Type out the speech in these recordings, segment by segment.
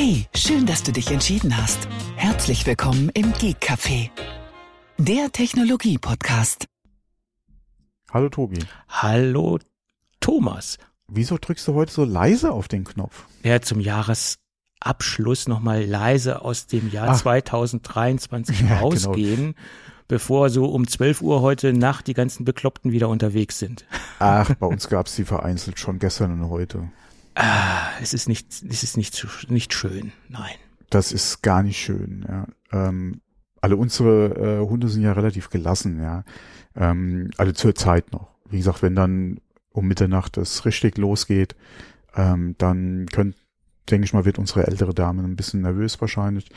Hey, schön, dass du dich entschieden hast. Herzlich willkommen im Geek Café, der Technologie-Podcast. Hallo Tobi. Hallo Thomas. Wieso drückst du heute so leise auf den Knopf? Ja, zum Jahresabschluss nochmal leise aus dem Jahr Ach. 2023 Ja, genau. rausgehen, bevor so um 12 Uhr heute Nacht die ganzen Bekloppten wieder unterwegs sind. Ach, bei uns gab's die vereinzelt schon gestern und heute. Ah, es ist nicht, es ist nicht, nicht schön. Nein. Das ist gar nicht schön. Ja. Ähm, alle unsere äh, Hunde sind ja relativ gelassen, ja. Ähm, also zur Zeit noch. Wie gesagt, wenn dann um Mitternacht es richtig losgeht, ähm, dann könnt, denke ich mal, wird unsere ältere Dame ein bisschen nervös wahrscheinlich.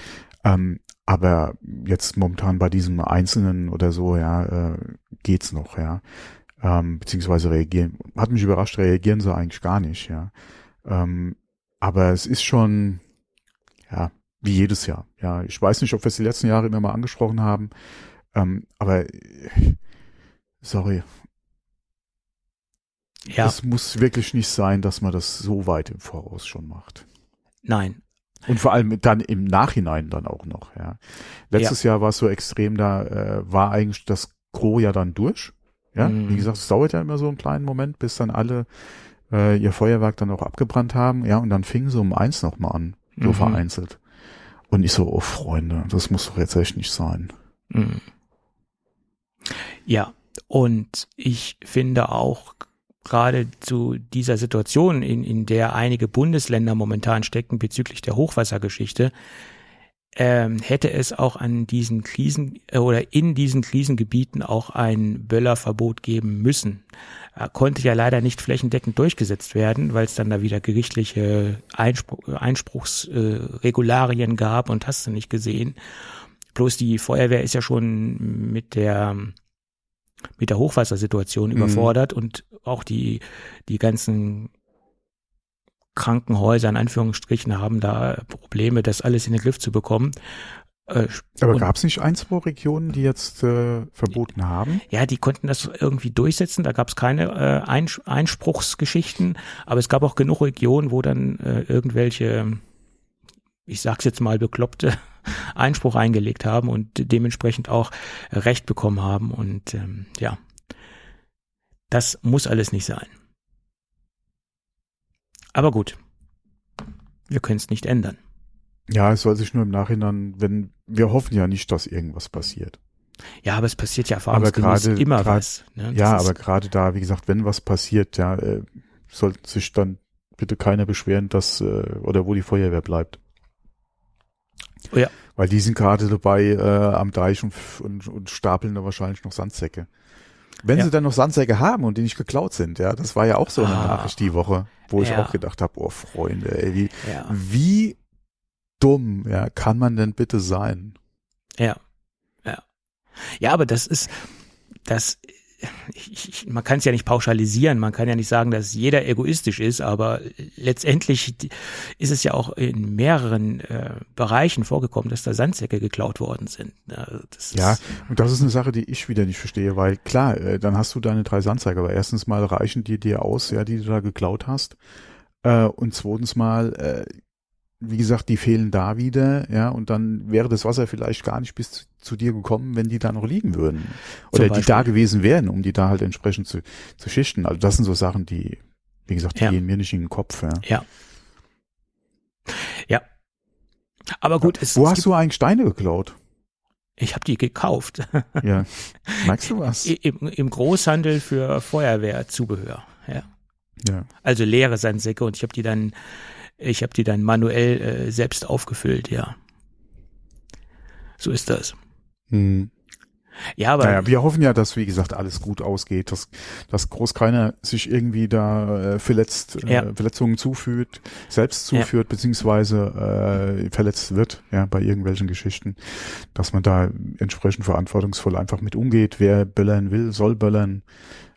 Ähm, aber jetzt momentan bei diesem Einzelnen oder so, ja, äh, geht's noch, ja. Ähm, beziehungsweise reagieren. Hat mich überrascht, reagieren sie eigentlich gar nicht, ja. Ähm, aber es ist schon, ja, wie jedes Jahr. Ja, ich weiß nicht, ob wir es die letzten Jahre immer mal angesprochen haben, ähm, aber äh, sorry, Ja, es muss wirklich nicht sein, dass man das so weit im Voraus schon macht. nein. Und vor allem dann im Nachhinein dann auch noch, ja. Letztes Jahr war es so extrem, da äh, war eigentlich das Gros ja dann durch. Ja, Mhm. wie gesagt, es dauert ja immer so einen kleinen Moment, bis dann alle äh, ihr Feuerwerk dann auch abgebrannt haben, ja, und dann fing so um eins nochmal an, so Mhm. vereinzelt. Und ich so, oh Freunde, das muss doch jetzt echt nicht sein. Mm. Ja, und ich finde auch gerade zu dieser Situation, in, in der einige Bundesländer momentan stecken bezüglich der Hochwassergeschichte, ähm, hätte es auch an diesen Krisen äh, oder in diesen Krisengebieten auch ein Böllerverbot geben müssen. Äh, konnte ja leider nicht flächendeckend durchgesetzt werden, weil es dann da wieder gerichtliche Einspruch, Einspruchsregularien gab und hast du nicht gesehen. Bloß die Feuerwehr ist ja schon mit der mit der Hochwassersituation Mhm. überfordert und auch die die ganzen Krankenhäuser in Anführungsstrichen haben da Probleme, das alles in den Griff zu bekommen. Äh, Aber gab es nicht ein, zwei Regionen, die jetzt äh, verboten haben? ja, die konnten das irgendwie durchsetzen. Da gab es keine äh, Eins Einspruchsgeschichten, aber es gab auch genug Regionen, wo dann äh, irgendwelche, ich sag's jetzt mal, bekloppte Einspruch eingelegt haben und dementsprechend auch Recht bekommen haben. Und ähm, ja, das muss alles nicht sein. Aber gut, wir können es nicht ändern. Ja, es soll sich nur im Nachhinein, wenn, wir hoffen ja nicht, dass irgendwas passiert. Ja, aber es passiert ja erfahrungsgemäß gerade- immer grad- was. Ne? Ja, aber gerade da, wie gesagt, wenn was passiert, ja, äh, sollte sich dann bitte keiner beschweren, dass, äh, oder wo die Feuerwehr bleibt. Oh ja. Weil die sind gerade dabei äh, am Deich und, und, und stapeln da wahrscheinlich noch Sandsäcke. Wenn Ja. sie dann noch Sandsäcke haben und die nicht geklaut sind, ja, das war ja auch so eine Ah. Nachricht die Woche, wo ich Ja. auch gedacht habe, oh Freunde, ey, wie, ja. wie dumm, ja, kann man denn bitte sein? Ja, ja. Ja, aber das ist, das, ich, man kann es ja nicht pauschalisieren, man kann ja nicht sagen, dass jeder egoistisch ist, aber letztendlich ist es ja auch in mehreren äh, Bereichen vorgekommen, dass da Sandsäcke geklaut worden sind. Ja, das Ja, ist, und das ist eine Sache, die ich wieder nicht verstehe, weil klar, äh, dann hast du deine drei Sandsäcke, aber erstens mal reichen die dir aus, ja, die du da geklaut hast. Äh, und zweitens mal, äh, wie gesagt, die fehlen da wieder, ja, und dann wäre das Wasser vielleicht gar nicht bis zu, zu dir gekommen, wenn die da noch liegen würden. Oder die da gewesen wären, um die da halt entsprechend zu, zu schichten. Also das sind so Sachen, die, wie gesagt, die Ja. gehen mir nicht in den Kopf, ja. ja. Ja. Aber gut, es, Wo es hast du eigentlich Steine geklaut? ich habe die gekauft. Ja. Merkst du was? Im, Im Großhandel für Feuerwehrzubehör. Ja. Ja. Also leere Sandsäcke und ich habe die dann, ich habe die dann manuell äh, selbst aufgefüllt, ja. So ist das. Hm. Ja, aber Naja, wir hoffen ja, dass, wie gesagt, alles gut ausgeht, dass, dass groß keiner sich irgendwie da äh, verletzt, äh, Ja. Verletzungen zuführt, selbst Ja. zuführt, beziehungsweise äh, verletzt wird, ja, bei irgendwelchen Geschichten, dass man da entsprechend verantwortungsvoll einfach mit umgeht. Wer böllern will, soll böllern.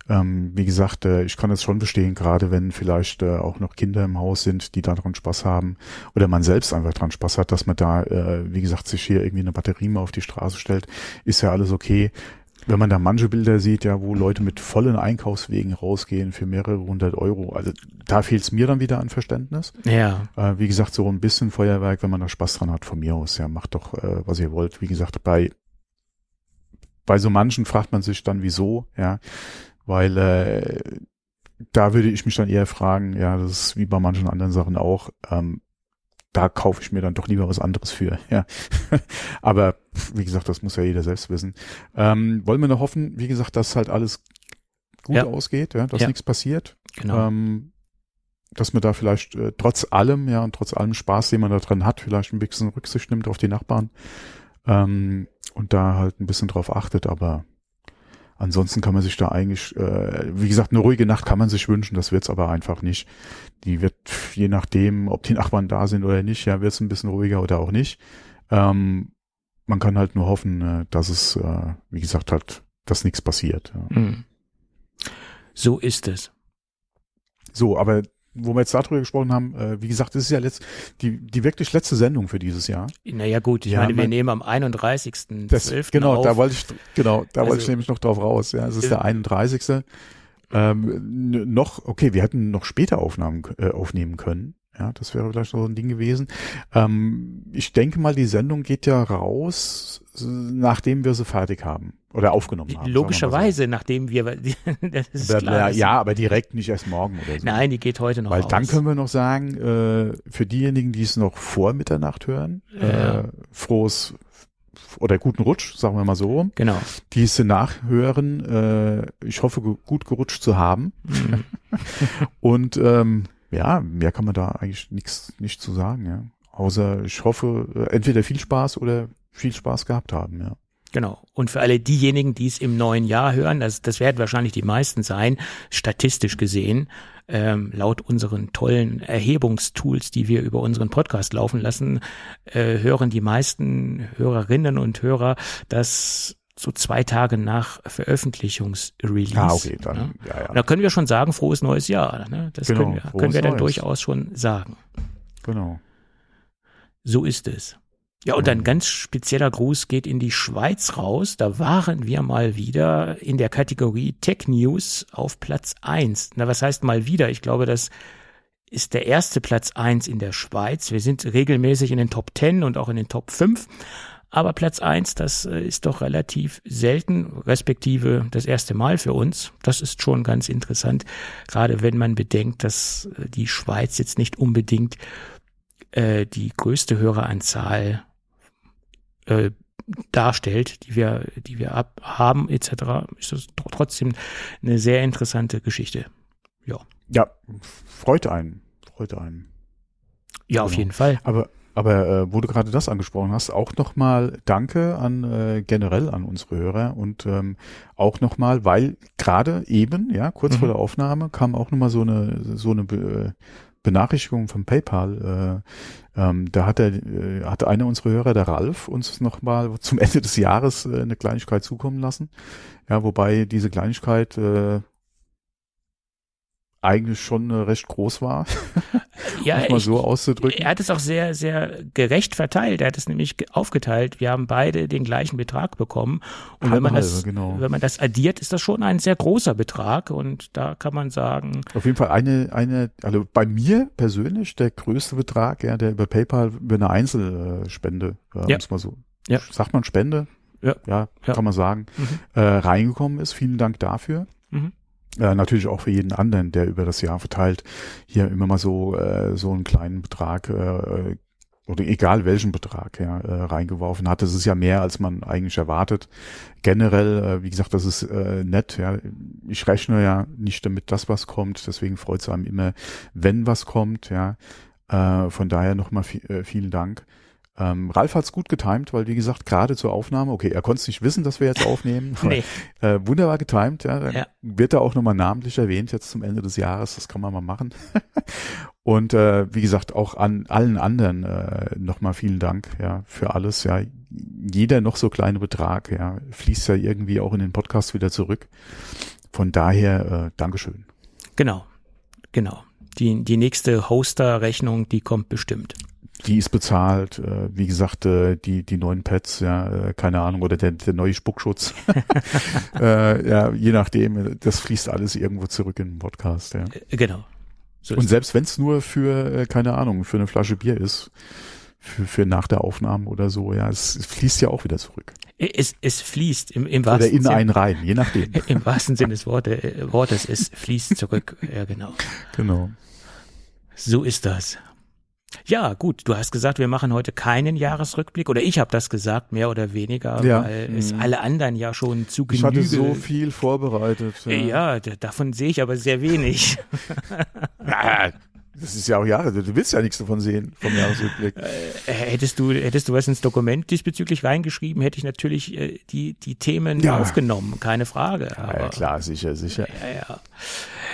Ähm, wie gesagt, äh, ich kann es schon verstehen, gerade wenn vielleicht äh, auch noch Kinder im Haus sind, die daran Spaß haben oder man selbst einfach dran Spaß hat, dass man da, äh, wie gesagt, sich hier irgendwie eine Batterie mal auf die Straße stellt, ist ja alles okay. wenn man da manche Bilder sieht, ja, wo Leute mit vollen Einkaufswegen rausgehen für mehrere hundert Euro, also da fehlt es mir dann wieder an Verständnis. Ja. Äh, wie gesagt, so ein bisschen Feuerwerk, wenn man da Spaß dran hat, von mir aus, ja, macht doch, äh, was ihr wollt. Wie gesagt, bei bei so manchen fragt man sich dann, wieso, ja, weil äh, da würde ich mich dann eher fragen, ja, das ist wie bei manchen anderen Sachen auch, ähm, da kaufe ich mir dann doch lieber was anderes für, ja. Aber wie gesagt, das muss ja jeder selbst wissen. Ähm, wollen wir noch hoffen, wie gesagt, dass halt alles gut Ja. ausgeht, ja, dass Ja. nichts passiert. Genau. Ähm, dass man da vielleicht äh, trotz allem, ja, und trotz allem Spaß, den man da dran hat, vielleicht ein bisschen Rücksicht nimmt auf die Nachbarn ähm, und da halt ein bisschen drauf achtet, aber ansonsten kann man sich da eigentlich, äh, wie gesagt, eine ruhige Nacht kann man sich wünschen, das wird's aber einfach nicht. Die wird, je nachdem, ob die Nachbarn da sind oder nicht, ja, wird's ein bisschen ruhiger oder auch nicht. Ähm, man kann halt nur hoffen, äh, dass es, äh, wie gesagt, halt, dass nichts passiert. Ja. Mhm. So ist es. So, aber wo wir jetzt darüber gesprochen haben, äh, wie gesagt, das ist ja letzt, die, die wirklich letzte Sendung für dieses Jahr. Naja gut, ich Ja, meine, wir nehmen am Das, 31.12. genau, auf. da wollte ich, genau, da wollte ich Also- nämlich noch drauf raus. Ja, es ist Äh, der 31. Ähm, noch, okay, wir hätten noch später Aufnahmen äh, aufnehmen können. Ja, das wäre vielleicht so ein Ding gewesen. Ähm, ich denke mal, die Sendung geht ja raus, nachdem wir sie fertig haben oder aufgenommen haben. mal so. Logischerweise, nachdem wir, das ist Aber, klar. ja, aber direkt nicht erst morgen oder so. Nein, die geht heute noch Weil raus. dann können wir noch sagen, äh, für diejenigen, die es noch vor Mitternacht hören, Ja. äh, frohes oder guten Rutsch, sagen wir mal so, Genau. die es nachhören, äh, ich hoffe, gu- gut gerutscht zu haben. Mhm. Und ähm, ja, mehr kann man da eigentlich nichts nicht zu sagen, ja. Außer ich hoffe, äh, entweder viel Spaß oder viel Spaß gehabt haben, ja. Genau. Und für alle diejenigen, die es im neuen Jahr hören, das, das werden wahrscheinlich die meisten sein, statistisch gesehen, ähm, laut unseren tollen Erhebungstools, die wir über unseren Podcast laufen lassen, äh, hören die meisten Hörerinnen und Hörer, dass so zwei Tage nach Veröffentlichungsrelease. Ah, okay, dann, ne? ja, ja, Und da können wir schon sagen, frohes neues Jahr. Ne? Das Genau, können wir, können wir dann Neues. durchaus schon sagen. genau. So ist es. Ja, und ein ganz spezieller Gruß geht in die Schweiz raus. Da waren wir mal wieder in der Kategorie Tech News auf Platz eins. Na, was heißt mal wieder? Ich glaube, das ist der erste Platz eins in der Schweiz. Wir sind regelmäßig in den Top 10 und auch in den Top 5. Aber Platz eins, das äh, ist doch relativ selten, respektive das erste Mal für uns. Das ist schon ganz interessant, gerade wenn man bedenkt, dass äh, die Schweiz jetzt nicht unbedingt äh, die größte Höreranzahl äh, darstellt, die wir, die wir ab haben etc., ist das tr- trotzdem eine sehr interessante Geschichte. Ja, freut einen, freut einen. Ja, auf Genau. jeden Fall. Aber, aber äh, wo du gerade das angesprochen hast, auch nochmal Danke an äh, generell an unsere Hörer und ähm, auch nochmal, weil gerade eben, ja, kurz Mhm. vor der Aufnahme kam auch nochmal so eine so eine äh, Benachrichtigung von PayPal. Äh, ähm, da hat er, äh, hatte einer unserer Hörer, der Ralf, uns nochmal zum Ende des Jahres äh, eine Kleinigkeit zukommen lassen. Ja, wobei diese Kleinigkeit äh, eigentlich schon äh, recht groß war, Ja, um mal ich, so auszudrücken. er hat es auch sehr, sehr gerecht verteilt. Er hat es nämlich ge- aufgeteilt. Wir haben beide den gleichen Betrag bekommen. Und wenn man das, genau. wenn man das addiert, ist das schon ein sehr großer Betrag. Und da kann man sagen, Auf jeden Fall eine, eine, also bei mir persönlich der größte Betrag, ja, der über PayPal über eine Einzelspende, äh, Ja. man so, Ja. sagt man Spende? Ja. Ja, Ja. kann man sagen, Mhm. äh, reingekommen ist. Vielen Dank dafür. Mhm. Äh, natürlich auch für jeden anderen, der über das Jahr verteilt hier immer mal so äh, so einen kleinen Betrag äh, oder egal welchen Betrag ja, äh, reingeworfen hat. Das ist ja mehr, als man eigentlich erwartet. Generell, äh, wie gesagt, das ist äh, nett. Ja, ich rechne ja nicht damit, dass was kommt. Deswegen freut es einem immer, wenn was kommt. Ja, äh, von daher nochmal äh, vielen Dank. Ähm, Ralf hat's gut getimt, weil wie gesagt, gerade zur Aufnahme, okay, er konnte es nicht wissen, dass wir jetzt aufnehmen. aber, nee, äh, wunderbar getimt, ja. Dann Ja. wird er auch nochmal namentlich erwähnt jetzt zum Ende des Jahres. Das kann man mal machen. Und äh, wie gesagt, auch an allen anderen äh, nochmal vielen Dank ja für alles. Ja, jeder noch so kleine Betrag, ja, fließt ja irgendwie auch in den Podcast wieder zurück. Von daher äh, Dankeschön. genau, genau. Die, die nächste Hoster-Rechnung, die kommt bestimmt. Die ist bezahlt. Äh, wie gesagt, äh, die die neuen Pads, ja, äh, keine Ahnung, oder der, der neue Spuckschutz. äh, ja, je nachdem, das fließt alles irgendwo zurück in den Podcast. Ja. Äh, Genau. So Und selbst wenn es nur für, äh, keine Ahnung, für eine Flasche Bier ist, für, für nach der Aufnahme oder so, ja, es, es fließt ja auch wieder zurück. es, es fließt im, im Oder wahrsten in Sinne. einen rein, je nachdem. Im wahrsten Sinne des Worte, äh, Wortes, es fließt zurück. Ja, genau. genau. So ist das. Ja, gut, du hast gesagt, wir machen heute keinen Jahresrückblick oder ich habe das gesagt, mehr oder weniger, Ja. weil es Mhm. alle anderen ja schon zu Ich Genüge. hatte so viel vorbereitet. ja, d- davon sehe ich aber sehr wenig. Ja, das ist ja auch Jahre. Du willst ja nichts davon sehen vom Jahresrückblick. Äh, Hättest du, hättest du was ins Dokument diesbezüglich reingeschrieben, hätte ich natürlich äh, die, die Themen Ja. aufgenommen, keine Frage. Ja, Aber, ja, klar, sicher, sicher. Ja, ja.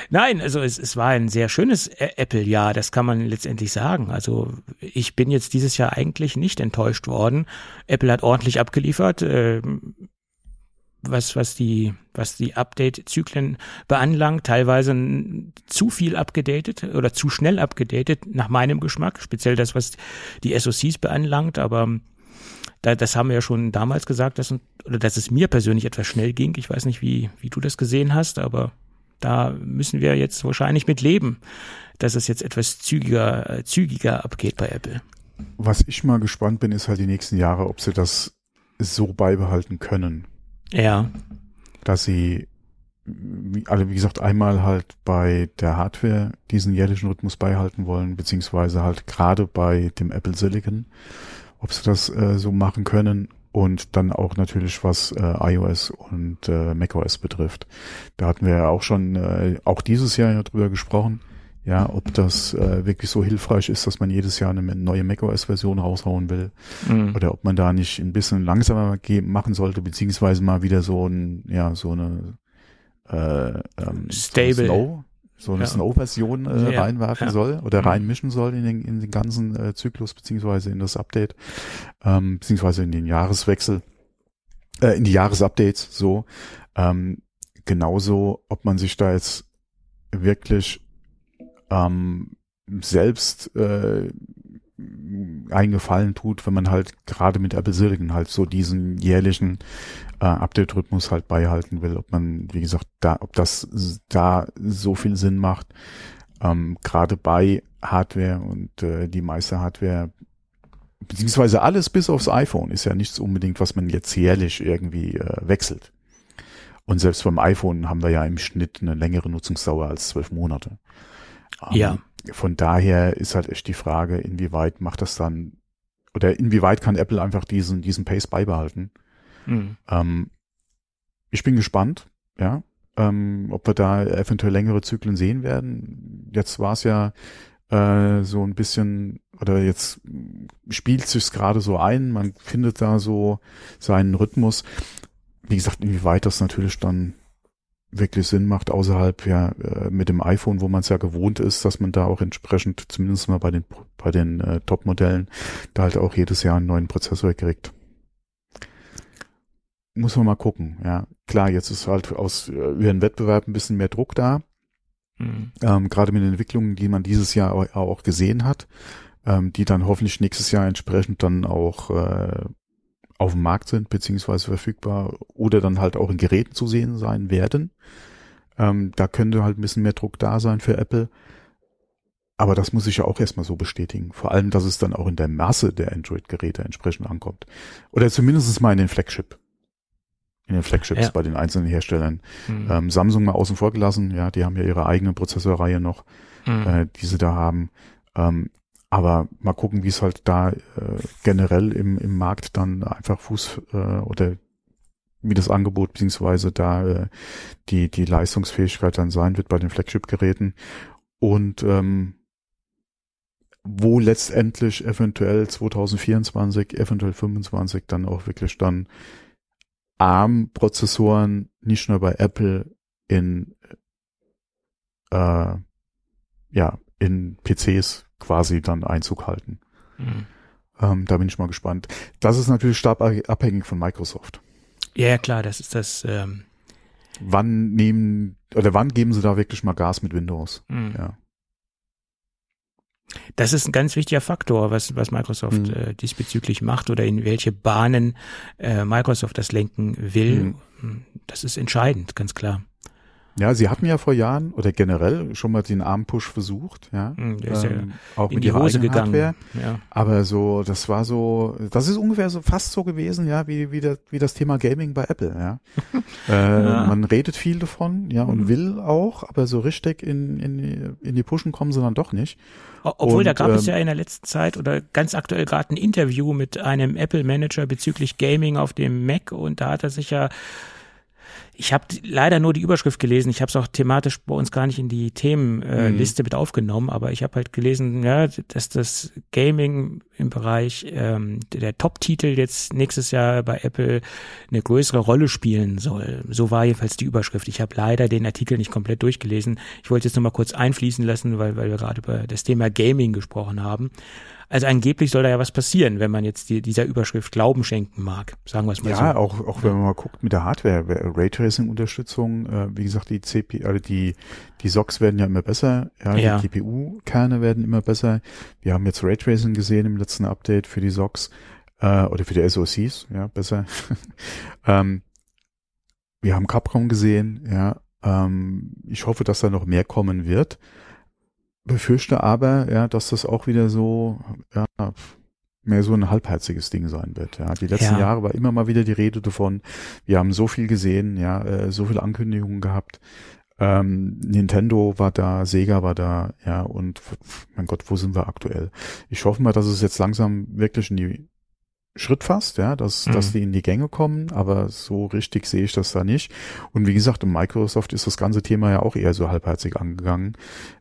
Nein, also es, es war ein sehr schönes Apple-Jahr, das kann man letztendlich sagen. Also ich bin jetzt dieses Jahr eigentlich nicht enttäuscht worden. Apple hat ordentlich abgeliefert, ähm, was, was die, was die Update-Zyklen beanlangt, teilweise zu viel abgedatet oder zu schnell abgedatet, nach meinem Geschmack, speziell das, was die SoCs beanlangt, aber da, das haben wir ja schon damals gesagt, dass, oder dass es mir persönlich etwas schnell ging. Ich weiß nicht, wie, wie du das gesehen hast, aber da müssen wir jetzt wahrscheinlich mit leben, dass es jetzt etwas zügiger, äh, zügiger abgeht bei Apple. Was ich mal gespannt bin, ist halt die nächsten Jahre, ob sie das so beibehalten können, Ja, dass sie, wie, alle, wie gesagt, einmal halt bei der Hardware diesen jährlichen Rhythmus beibehalten wollen, beziehungsweise halt gerade bei dem Apple Silicon, ob sie das äh, so machen können und dann auch natürlich was äh, iOS und äh, macOS betrifft. Da hatten wir ja auch schon, äh, auch dieses Jahr ja drüber gesprochen, ja, ob das äh, wirklich so hilfreich ist, dass man jedes Jahr eine neue macOS-Version raushauen will Mhm. oder ob man da nicht ein bisschen langsamer machen sollte, beziehungsweise mal wieder so ein, ja, so eine äh, ähm, Stable. So so eine Ja. Snow-Version äh, Ja, reinwerfen ja. soll oder Mhm. reinmischen soll in den, in den ganzen äh, Zyklus, beziehungsweise in das Update, ähm, beziehungsweise in den Jahreswechsel, äh, in die Jahresupdates, so. Ähm, genauso, ob man sich da jetzt wirklich ähm, selbst äh, eingefallen tut, wenn man halt gerade mit Apple Silicon halt so diesen jährlichen äh, Update-Rhythmus halt beibehalten will, ob man, wie gesagt, da, ob das da so viel Sinn macht, ähm, gerade bei Hardware und äh, die meiste Hardware, beziehungsweise alles bis aufs iPhone ist ja nichts unbedingt, was man jetzt jährlich irgendwie äh, wechselt. Und selbst beim iPhone haben wir ja im Schnitt eine längere Nutzungsdauer als zwölf Monate. Ähm, Ja. Von daher ist halt echt die Frage, inwieweit macht das dann, oder inwieweit kann Apple einfach diesen, diesen Pace beibehalten? Mhm. Ähm, ich bin gespannt, ja, ähm, ob wir da eventuell längere Zyklen sehen werden. Jetzt war es ja äh, so ein bisschen, oder jetzt spielt sich's gerade so ein, man findet da so seinen Rhythmus. Wie gesagt, inwieweit das natürlich dann wirklich Sinn macht, außerhalb ja äh, mit dem iPhone, wo man es ja gewohnt ist, dass man da auch entsprechend, zumindest mal bei den bei den äh, Top-Modellen, da halt auch jedes Jahr einen neuen Prozessor kriegt. Muss man mal gucken, ja. Klar, jetzt ist halt aus äh, über den Wettbewerb ein bisschen mehr Druck da, Mhm. ähm, gerade mit den Entwicklungen, die man dieses Jahr au- auch gesehen hat, ähm, die dann hoffentlich nächstes Jahr entsprechend dann auch äh, auf dem Markt sind, beziehungsweise verfügbar oder dann halt auch in Geräten zu sehen sein werden. Ähm, da könnte halt ein bisschen mehr Druck da sein für Apple. Aber das muss ich ja auch erstmal so bestätigen. Vor allem, dass es dann auch in der Masse der Android-Geräte entsprechend ankommt. Oder zumindest mal in den Flagship. In den Flagships Ja. bei den einzelnen Herstellern. Mhm. Ähm, Samsung mal außen vor gelassen, ja, die haben ja ihre eigene Prozessorreihe noch, Mhm. äh, die sie da haben. Ähm, aber mal gucken, wie es halt da äh, generell im, im Markt dann einfach Fuß äh, oder wie das Angebot beziehungsweise da äh, die, die Leistungsfähigkeit dann sein wird bei den Flagship-Geräten. Und ähm, wo letztendlich eventuell 2024, eventuell 25 dann auch wirklich dann ARM-Prozessoren nicht nur bei Apple in äh, ja in PCs quasi dann Einzug halten. Mhm. Ähm, da bin ich mal gespannt. Das ist natürlich stark abhängig von Microsoft. Ja, klar, das ist das. Ähm, Wann nehmen oder wann geben sie da wirklich mal Gas mit Windows? mhm. Ja. Das ist ein ganz wichtiger Faktor, was, was Microsoft mhm. äh, diesbezüglich macht oder in welche Bahnen äh, Microsoft das lenken will. Mhm. Das ist entscheidend, ganz klar. Ja, sie hatten ja vor Jahren oder generell schon mal den Arm-Push versucht, ja. Hm, der ist ähm, ja auch in mit die ihrer Hose eigenen gegangen. Hardware. Ja. Aber so, das war so, das ist ungefähr so fast so gewesen, ja, wie, wie, das, wie das Thema Gaming bei Apple, ja. äh, Ja. Man redet viel davon, ja, und Mhm. will auch, aber so richtig in, in, die- in die Pushen kommen sie dann doch nicht. Obwohl, da Und, gab es ähm, ja in der letzten Zeit oder ganz aktuell gerade ein Interview mit einem Apple-Manager bezüglich Gaming auf dem Mac und da hat er sich ja, ich habe leider nur die Überschrift gelesen, ich habe es auch thematisch bei uns gar nicht in die Themenliste äh, Mhm. Mit aufgenommen, aber ich habe halt gelesen, ja, dass das Gaming im Bereich ähm, der Top-Titel jetzt nächstes Jahr bei Apple eine größere Rolle spielen soll. So war jedenfalls die Überschrift. Ich habe leider den Artikel nicht komplett durchgelesen. Ich wollte jetzt nur mal kurz einfließen lassen, weil, weil wir gerade über das Thema Gaming gesprochen haben. Also angeblich soll da ja was passieren, wenn man jetzt die, dieser Überschrift Glauben schenken mag. Sagen wir es mal Ja, so. auch, auch wenn man mal guckt mit der Hardware, Raytracing-Unterstützung, äh, wie gesagt, die CP, also die, die SOCs werden ja immer besser, ja, Ja. die GPU-Kerne werden immer besser. Wir haben jetzt Raytracing gesehen im letzten Update für die SOCs, äh, oder für die SoCs, ja, besser. ähm, wir haben Capcom gesehen, ja, ähm, ich hoffe, dass da noch mehr kommen wird. Befürchte aber, ja, dass das auch wieder so, ja, mehr so ein halbherziges Ding sein wird. Ja, die letzten Ja. Jahre war immer mal wieder die Rede davon. Wir haben so viel gesehen, ja, äh, so viele Ankündigungen gehabt. Ähm, Nintendo war da, Sega war da, ja, und mein Gott, wo sind wir aktuell? Ich hoffe mal, dass es jetzt langsam wirklich in die Schritt fasst, ja, dass, Mhm. dass die in die Gänge kommen, aber so richtig sehe ich das da nicht. Und wie gesagt, in Microsoft ist das ganze Thema ja auch eher so halbherzig angegangen.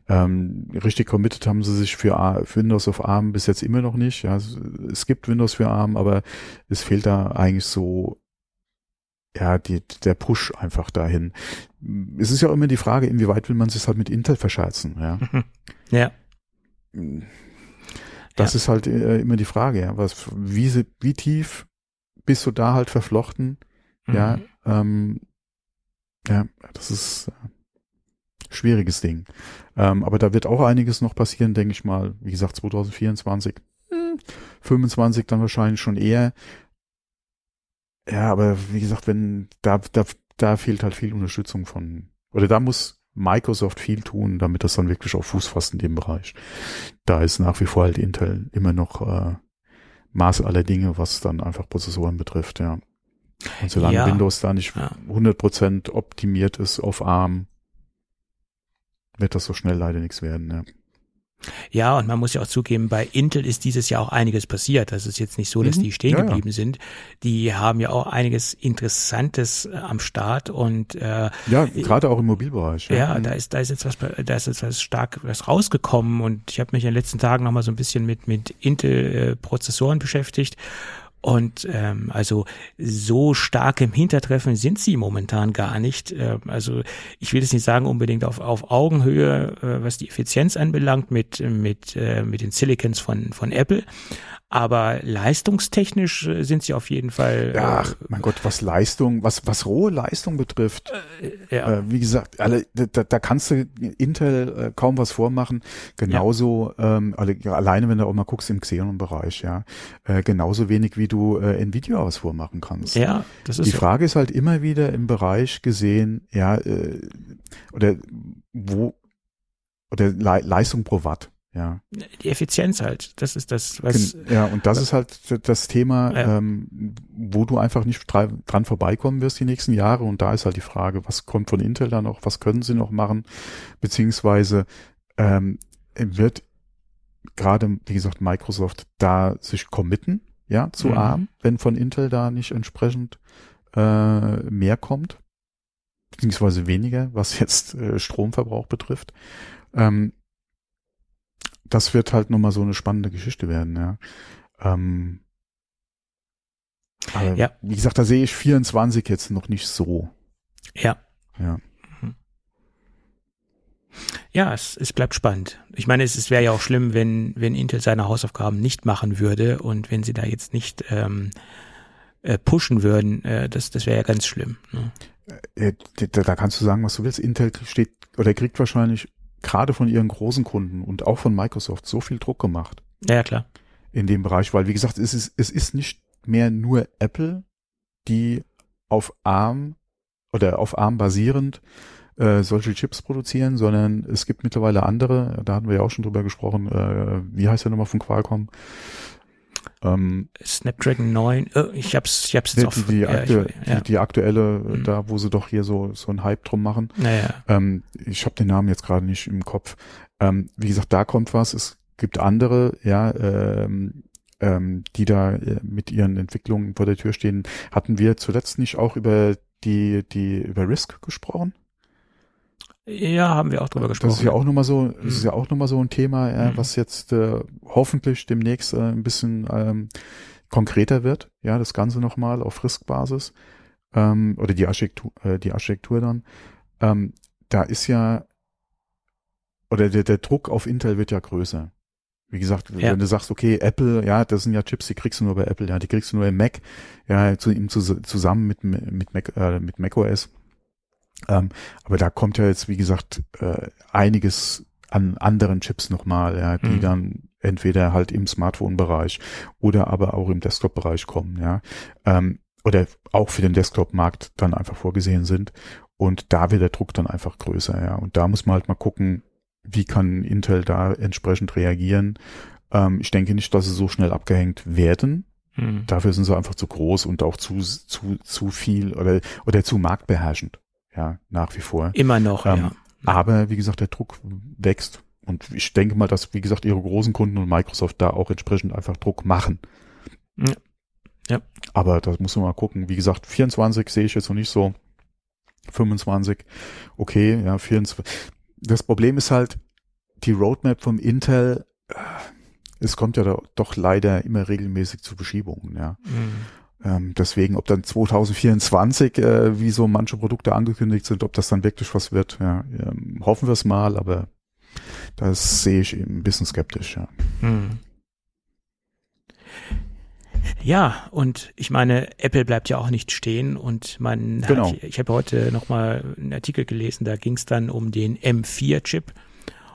Ähm, richtig committed haben sie sich für, für Windows auf ARM bis jetzt immer noch nicht. Ja, es, es gibt Windows für ARM, aber es fehlt da eigentlich so ja, die, der Push einfach dahin. Es ist ja auch immer die Frage, inwieweit will man sich halt mit Intel verscherzen, ja. Ja. Das Ja. ist halt äh, immer die Frage, ja. Was, wie, wie tief bist du da halt verflochten? Ja, Mhm. ähm, ja, das ist äh, schwieriges Ding. Ähm, aber da wird auch einiges noch passieren, denke ich mal. Wie gesagt, 2024, hm, 25 dann wahrscheinlich schon eher. Ja, aber wie gesagt, wenn da, da, da fehlt halt viel Unterstützung von, oder da muss Microsoft viel tun, damit das dann wirklich auf Fuß fasst in dem Bereich. Da ist nach wie vor halt Intel immer noch äh, Maß aller Dinge, was dann einfach Prozessoren betrifft, ja. Und solange Ja. Windows da nicht Ja. 100% optimiert ist auf ARM, wird das so schnell leider nichts werden, ja. Ja, und man muss ja auch zugeben, bei Intel ist dieses Jahr auch einiges passiert. Das ist jetzt nicht so, dass Mhm. die stehen Ja, ja. geblieben sind. Die haben ja auch einiges Interessantes äh, am Start und äh, Ja, gerade auch im Mobilbereich. ja, Mhm. da ist da ist jetzt was da ist jetzt was stark was rausgekommen und ich habe mich in den letzten Tagen noch mal so ein bisschen mit mit Intel äh, Prozessoren beschäftigt und ähm, also so stark im Hintertreffen sind sie momentan gar nicht. Ähm, also ich will jetzt nicht sagen unbedingt auf, auf Augenhöhe, äh, was die Effizienz anbelangt mit, mit, äh, mit den Silicons von, von Apple. Aber leistungstechnisch äh, sind sie auf jeden Fall. Ja, ach, mein Gott, was Leistung, was, was rohe Leistung betrifft, äh, ja, äh, wie gesagt, alle, da, da kannst du Intel äh, kaum was vormachen. Genauso, ähm, alle, ja, alleine wenn du auch mal guckst im Xenon-Bereich, ja, äh, genauso wenig wie du äh, Nvidia was vormachen kannst. ja, das ist Die. Frage ist halt immer wieder im Bereich gesehen, ja, äh, oder wo, oder Le Leistung pro Watt, ja. die Effizienz halt. Das ist das, was. Ja, und das ist halt das Thema, Ja. ähm, wo du einfach nicht dran vorbeikommen wirst die nächsten Jahre. Und da ist halt die Frage, was kommt von Intel da noch, was können sie noch machen, beziehungsweise ähm, wird gerade, wie gesagt, Microsoft da sich committen, ja, zu Mhm. ARM, wenn von Intel da nicht entsprechend äh, mehr kommt, beziehungsweise weniger, was jetzt äh, Stromverbrauch betrifft. Ähm, das wird halt nochmal so eine spannende Geschichte werden, ja. Ähm, aber Ja. wie gesagt, da sehe ich 24 jetzt noch nicht so. Ja. Ja. Ja, es, es bleibt spannend. Ich meine, es, es wäre ja auch schlimm, wenn, wenn Intel seine Hausaufgaben nicht machen würde und wenn sie da jetzt nicht ähm, äh, pushen würden, äh, das, das wäre ja ganz schlimm. Ne? Äh, da, da kannst du sagen, was du willst. Intel steht oder kriegt wahrscheinlich gerade von ihren großen Kunden und auch von Microsoft so viel Druck gemacht. Ja, klar. In dem Bereich, weil wie gesagt, es ist, es ist nicht mehr nur Apple, die auf ARM oder auf ARM basierend äh, solche Chips produzieren, sondern es gibt mittlerweile andere, da hatten wir ja auch schon drüber gesprochen, äh, wie heißt der nochmal von Qualcomm? Ähm, Snapdragon 9, oh, ich hab's, ich hab's jetzt auf, die, die, aktu ja. die, die, aktuelle, mhm. da wo sie doch hier so so ein Hype drum machen. Naja. Ähm, ich habe den Namen jetzt gerade nicht im Kopf. Ähm, wie gesagt, da kommt was. Es gibt andere, ja, ähm, ähm, die da äh, mit ihren Entwicklungen vor der Tür stehen. Hatten wir zuletzt nicht auch über die die über Risk gesprochen? Ja, haben wir auch drüber gesprochen. Das ist ja auch nochmal so, das ist ja auch nochmal so ein Thema, äh, mhm. was jetzt äh, hoffentlich demnächst äh, ein bisschen ähm, konkreter wird. Ja, das Ganze nochmal auf Risk-Basis ähm, oder die Architektur, äh, die Architektur dann. Ähm, da ist ja oder der, der Druck auf Intel wird ja größer. Wie gesagt, ja. wenn du sagst, okay, Apple, ja, das sind ja Chips, die kriegst du nur bei Apple, ja, die kriegst du nur im Mac, ja, zu, ihm zu, zusammen mit mit Mac, äh, mit macOS. Ähm, aber da kommt ja jetzt, wie gesagt, äh, einiges an anderen Chips nochmal, ja, die mhm. dann entweder halt im Smartphone-Bereich oder aber auch im Desktop-Bereich kommen, ja. Ähm, oder auch für den Desktop-Markt dann einfach vorgesehen sind. Und da wird der Druck dann einfach größer, ja. Und da muss man halt mal gucken, wie kann Intel da entsprechend reagieren. Ähm, ich denke nicht, dass sie so schnell abgehängt werden. Mhm. Dafür sind sie einfach zu groß und auch zu, zu, zu viel oder, oder zu marktbeherrschend ja, nach wie vor. Immer noch, ähm, ja. Aber wie gesagt, der Druck wächst. Und ich denke mal, dass, wie gesagt, ihre großen Kunden und Microsoft da auch entsprechend einfach Druck machen. Ja. ja. Aber da muss man mal gucken. Wie gesagt, 24 sehe ich jetzt noch nicht so. 25, okay, ja, 24. Das Problem ist halt, die Roadmap vom Intel, äh, es kommt ja doch leider immer regelmäßig zu Verschiebungen, ja. Mhm. Ähm, deswegen, ob dann 2024, äh, wie so manche Produkte angekündigt sind, ob das dann wirklich was wird, ja, ähm, hoffen wir es mal, aber das sehe ich eben ein bisschen skeptisch, ja. Hm. Ja, und ich meine, Apple bleibt ja auch nicht stehen und man genau. hat, ich habe heute nochmal einen Artikel gelesen, da ging es dann um den M4-Chip.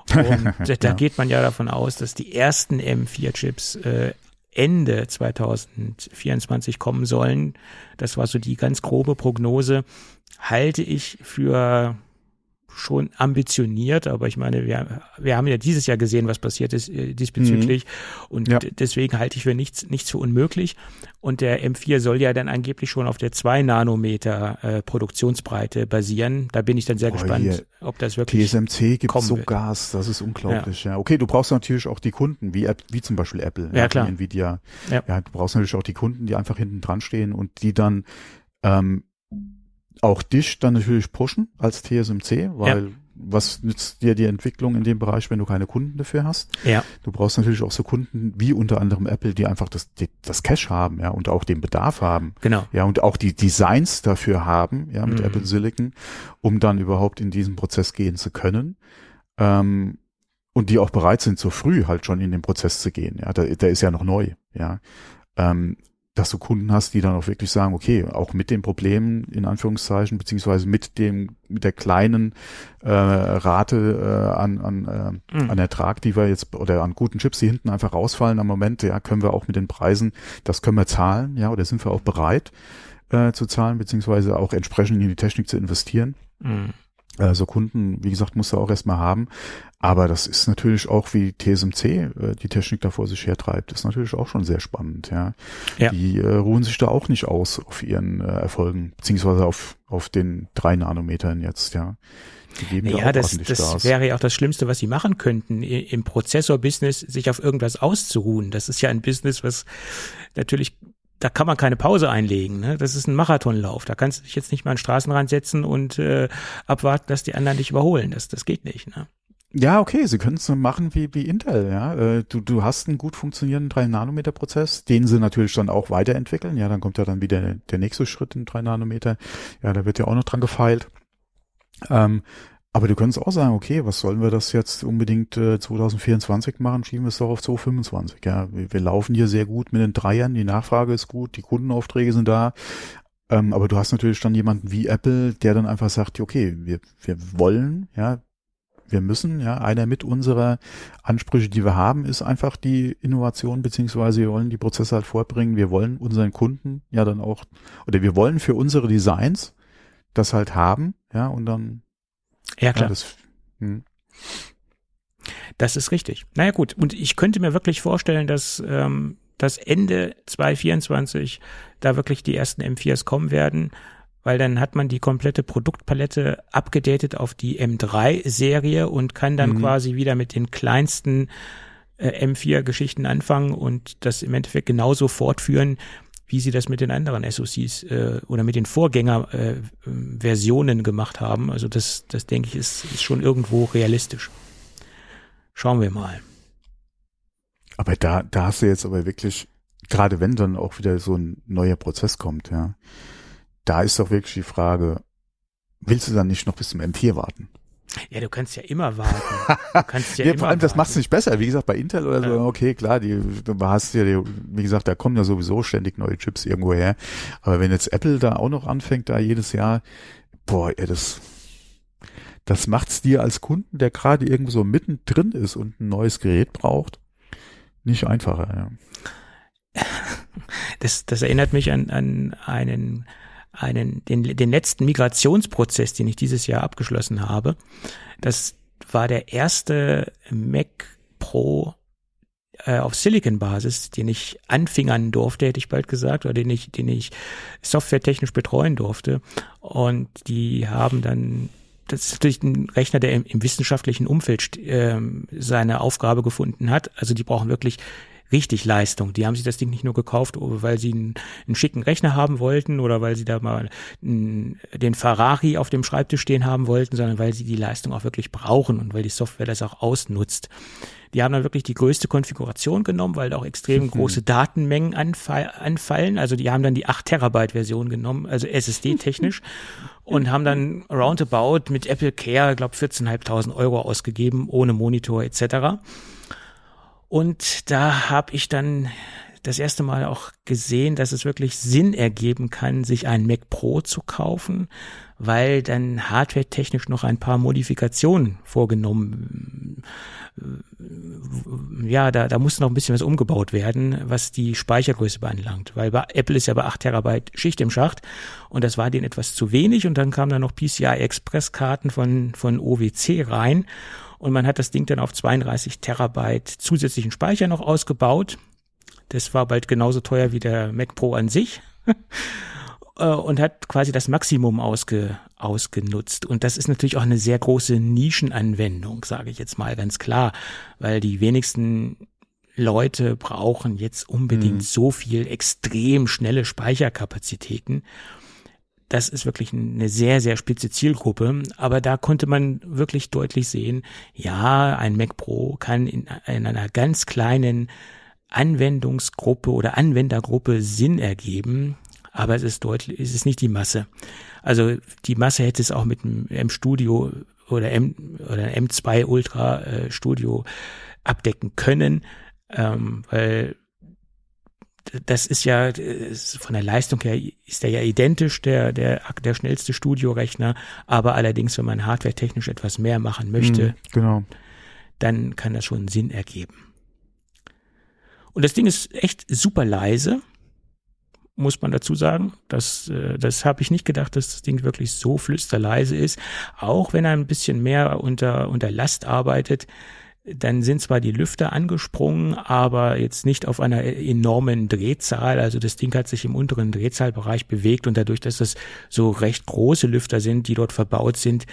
Und da, ja. geht man ja davon aus, dass die ersten M4-Chips äh, Ende 2024 kommen sollen. Das war so die ganz grobe Prognose. Halte ich für schon ambitioniert, aber ich meine, wir, wir haben ja dieses Jahr gesehen, was passiert ist äh, diesbezüglich mhm. und ja. deswegen halte ich für nichts, nichts für unmöglich und der M4 soll ja dann angeblich schon auf der 2 Nanometer äh, Produktionsbreite basieren. Da bin ich dann sehr oh, gespannt, hier. ob das wirklich TSMC gibt so wird. Gas, das ist unglaublich. Ja. ja. Okay, du brauchst natürlich auch die Kunden, wie, wie zum Beispiel Apple, ja, klar. Nvidia. Ja. ja, du brauchst natürlich auch die Kunden, die einfach hinten dran stehen und die dann ähm, auch dich dann natürlich pushen als TSMC, weil ja. was nützt dir die Entwicklung in dem Bereich, wenn du keine Kunden dafür hast? Ja. Du brauchst natürlich auch so Kunden wie unter anderem Apple, die einfach das, die, das Cash haben, ja, und auch den Bedarf haben. Genau. Ja, und auch die Designs dafür haben, ja, mit mhm. Apple Silicon, um dann überhaupt in diesen Prozess gehen zu können. Ähm, und die auch bereit sind, so früh halt schon in den Prozess zu gehen. Ja, der, der ist ja noch neu. Ja, ähm, dass du Kunden hast, die dann auch wirklich sagen, okay, auch mit den Problemen in Anführungszeichen beziehungsweise mit dem mit der kleinen äh, Rate äh, an an, äh, mhm. an Ertrag, die wir jetzt oder an guten Chips, die hinten einfach rausfallen am Moment, ja, können wir auch mit den Preisen, das können wir zahlen, ja, oder sind wir auch bereit äh, zu zahlen beziehungsweise auch entsprechend in die Technik zu investieren. Mhm. Also Kunden, wie gesagt, muss er auch erstmal haben. Aber das ist natürlich auch, wie TSMC äh, die Technik da vor sich hertreibt, ist natürlich auch schon sehr spannend. Ja, ja. Die äh, ruhen sich da auch nicht aus auf ihren äh, Erfolgen, beziehungsweise auf, auf den drei Nanometern jetzt, ja. Die geben ja, da das, das wäre ja auch das Schlimmste, was sie machen könnten, im Prozessor-Business sich auf irgendwas auszuruhen. Das ist ja ein Business, was natürlich da kann man keine Pause einlegen. Ne? Das ist ein Marathonlauf. Da kannst du dich jetzt nicht mal an den Straßenrand setzen und äh, abwarten, dass die anderen dich überholen. Das, das geht nicht. Ne? Ja, okay, sie können es so machen wie, wie Intel, ja. Äh, du, du hast einen gut funktionierenden 3-Nanometer-Prozess, den sie natürlich dann auch weiterentwickeln. Ja, dann kommt ja dann wieder der nächste Schritt in 3 Nanometer. Ja, da wird ja auch noch dran gefeilt. Ähm, aber du könntest auch sagen, okay, was sollen wir das jetzt unbedingt äh, 2024 machen? Schieben wir es doch auf 2025. Ja, wir, wir, laufen hier sehr gut mit den Dreiern, die Nachfrage ist gut, die Kundenaufträge sind da. Ähm, aber du hast natürlich dann jemanden wie Apple, der dann einfach sagt, okay, wir, wir wollen, ja, wir müssen, ja, einer mit unserer Ansprüche, die wir haben, ist einfach die Innovation, beziehungsweise wir wollen die Prozesse halt vorbringen. Wir wollen unseren Kunden ja dann auch, oder wir wollen für unsere Designs das halt haben, ja, und dann. Ja, klar. Ja, das, hm. das ist richtig. Naja, gut. Und ich könnte mir wirklich vorstellen, dass, ähm, dass Ende 2024 da wirklich die ersten M4s kommen werden weil dann hat man die komplette Produktpalette abgedatet auf die M3-Serie und kann dann mhm. quasi wieder mit den kleinsten äh, M4-Geschichten anfangen und das im Endeffekt genauso fortführen, wie sie das mit den anderen SoCs äh, oder mit den Vorgängerversionen äh, gemacht haben. Also das, das denke ich, ist, ist schon irgendwo realistisch. Schauen wir mal. Aber da, da hast du jetzt aber wirklich, gerade wenn dann auch wieder so ein neuer Prozess kommt, ja, da ist doch wirklich die Frage, willst du dann nicht noch bis zum M4 warten? Ja, du kannst ja immer warten. Du kannst ja, ja vor allem, das macht es nicht besser. Wie gesagt, bei Intel oder so, okay, klar, die, du hast ja, die, wie gesagt, da kommen ja sowieso ständig neue Chips irgendwo her. Aber wenn jetzt Apple da auch noch anfängt, da jedes Jahr, boah, ja, das, das macht's dir als Kunden, der gerade irgendwo so mittendrin ist und ein neues Gerät braucht, nicht einfacher, ja. Das, das erinnert mich an, an einen einen, den, den letzten Migrationsprozess, den ich dieses Jahr abgeschlossen habe. Das war der erste Mac Pro äh, auf Silicon-Basis, den ich anfingern durfte, hätte ich bald gesagt, oder den ich, den ich softwaretechnisch betreuen durfte. Und die haben dann das ist natürlich ein Rechner, der im, im wissenschaftlichen Umfeld äh, seine Aufgabe gefunden hat. Also die brauchen wirklich richtig Leistung. Die haben sich das Ding nicht nur gekauft, weil sie einen, einen schicken Rechner haben wollten oder weil sie da mal einen, den Ferrari auf dem Schreibtisch stehen haben wollten, sondern weil sie die Leistung auch wirklich brauchen und weil die Software das auch ausnutzt. Die haben dann wirklich die größte Konfiguration genommen, weil da auch extrem mhm. große Datenmengen anfallen. Also die haben dann die 8 Terabyte Version genommen, also SSD-technisch. und haben dann roundabout mit Apple Care, glaube 14.500 Euro ausgegeben, ohne Monitor etc. Und da habe ich dann das erste Mal auch gesehen, dass es wirklich Sinn ergeben kann, sich ein Mac Pro zu kaufen, weil dann hardware-technisch noch ein paar Modifikationen vorgenommen. Ja, da, da muss noch ein bisschen was umgebaut werden, was die Speichergröße beanlangt, weil bei Apple ist ja bei 8 Terabyte Schicht im Schacht und das war denen etwas zu wenig und dann kamen da noch PCI Express Karten von, von OWC rein und man hat das Ding dann auf 32 Terabyte zusätzlichen Speicher noch ausgebaut. Das war bald genauso teuer wie der Mac Pro an sich. Äh, und hat quasi das Maximum ausge, ausgenutzt. Und das ist natürlich auch eine sehr große Nischenanwendung, sage ich jetzt mal ganz klar, weil die wenigsten Leute brauchen jetzt unbedingt mhm. so viel extrem schnelle Speicherkapazitäten das ist wirklich eine sehr, sehr spitze Zielgruppe. Aber da konnte man wirklich deutlich sehen, ja, ein Mac Pro kann in, in einer ganz kleinen Anwendungsgruppe oder Anwendergruppe Sinn ergeben, aber es ist deutlich, es ist nicht die Masse. Also die Masse hätte es auch mit einem M-Studio oder M oder M2 Ultra äh, Studio abdecken können, ähm, weil das ist ja von der Leistung her ist der ja identisch, der, der, der schnellste Studiorechner, aber allerdings, wenn man hardware-technisch etwas mehr machen möchte, mhm, genau. dann kann das schon Sinn ergeben. Und das Ding ist echt super leise, muss man dazu sagen. Das, äh, das habe ich nicht gedacht, dass das Ding wirklich so flüsterleise ist. Auch wenn er ein bisschen mehr unter, unter Last arbeitet, dann sind zwar die Lüfter angesprungen, aber jetzt nicht auf einer enormen Drehzahl. Also das Ding hat sich im unteren Drehzahlbereich bewegt und dadurch, dass das so recht große Lüfter sind, die dort verbaut sind,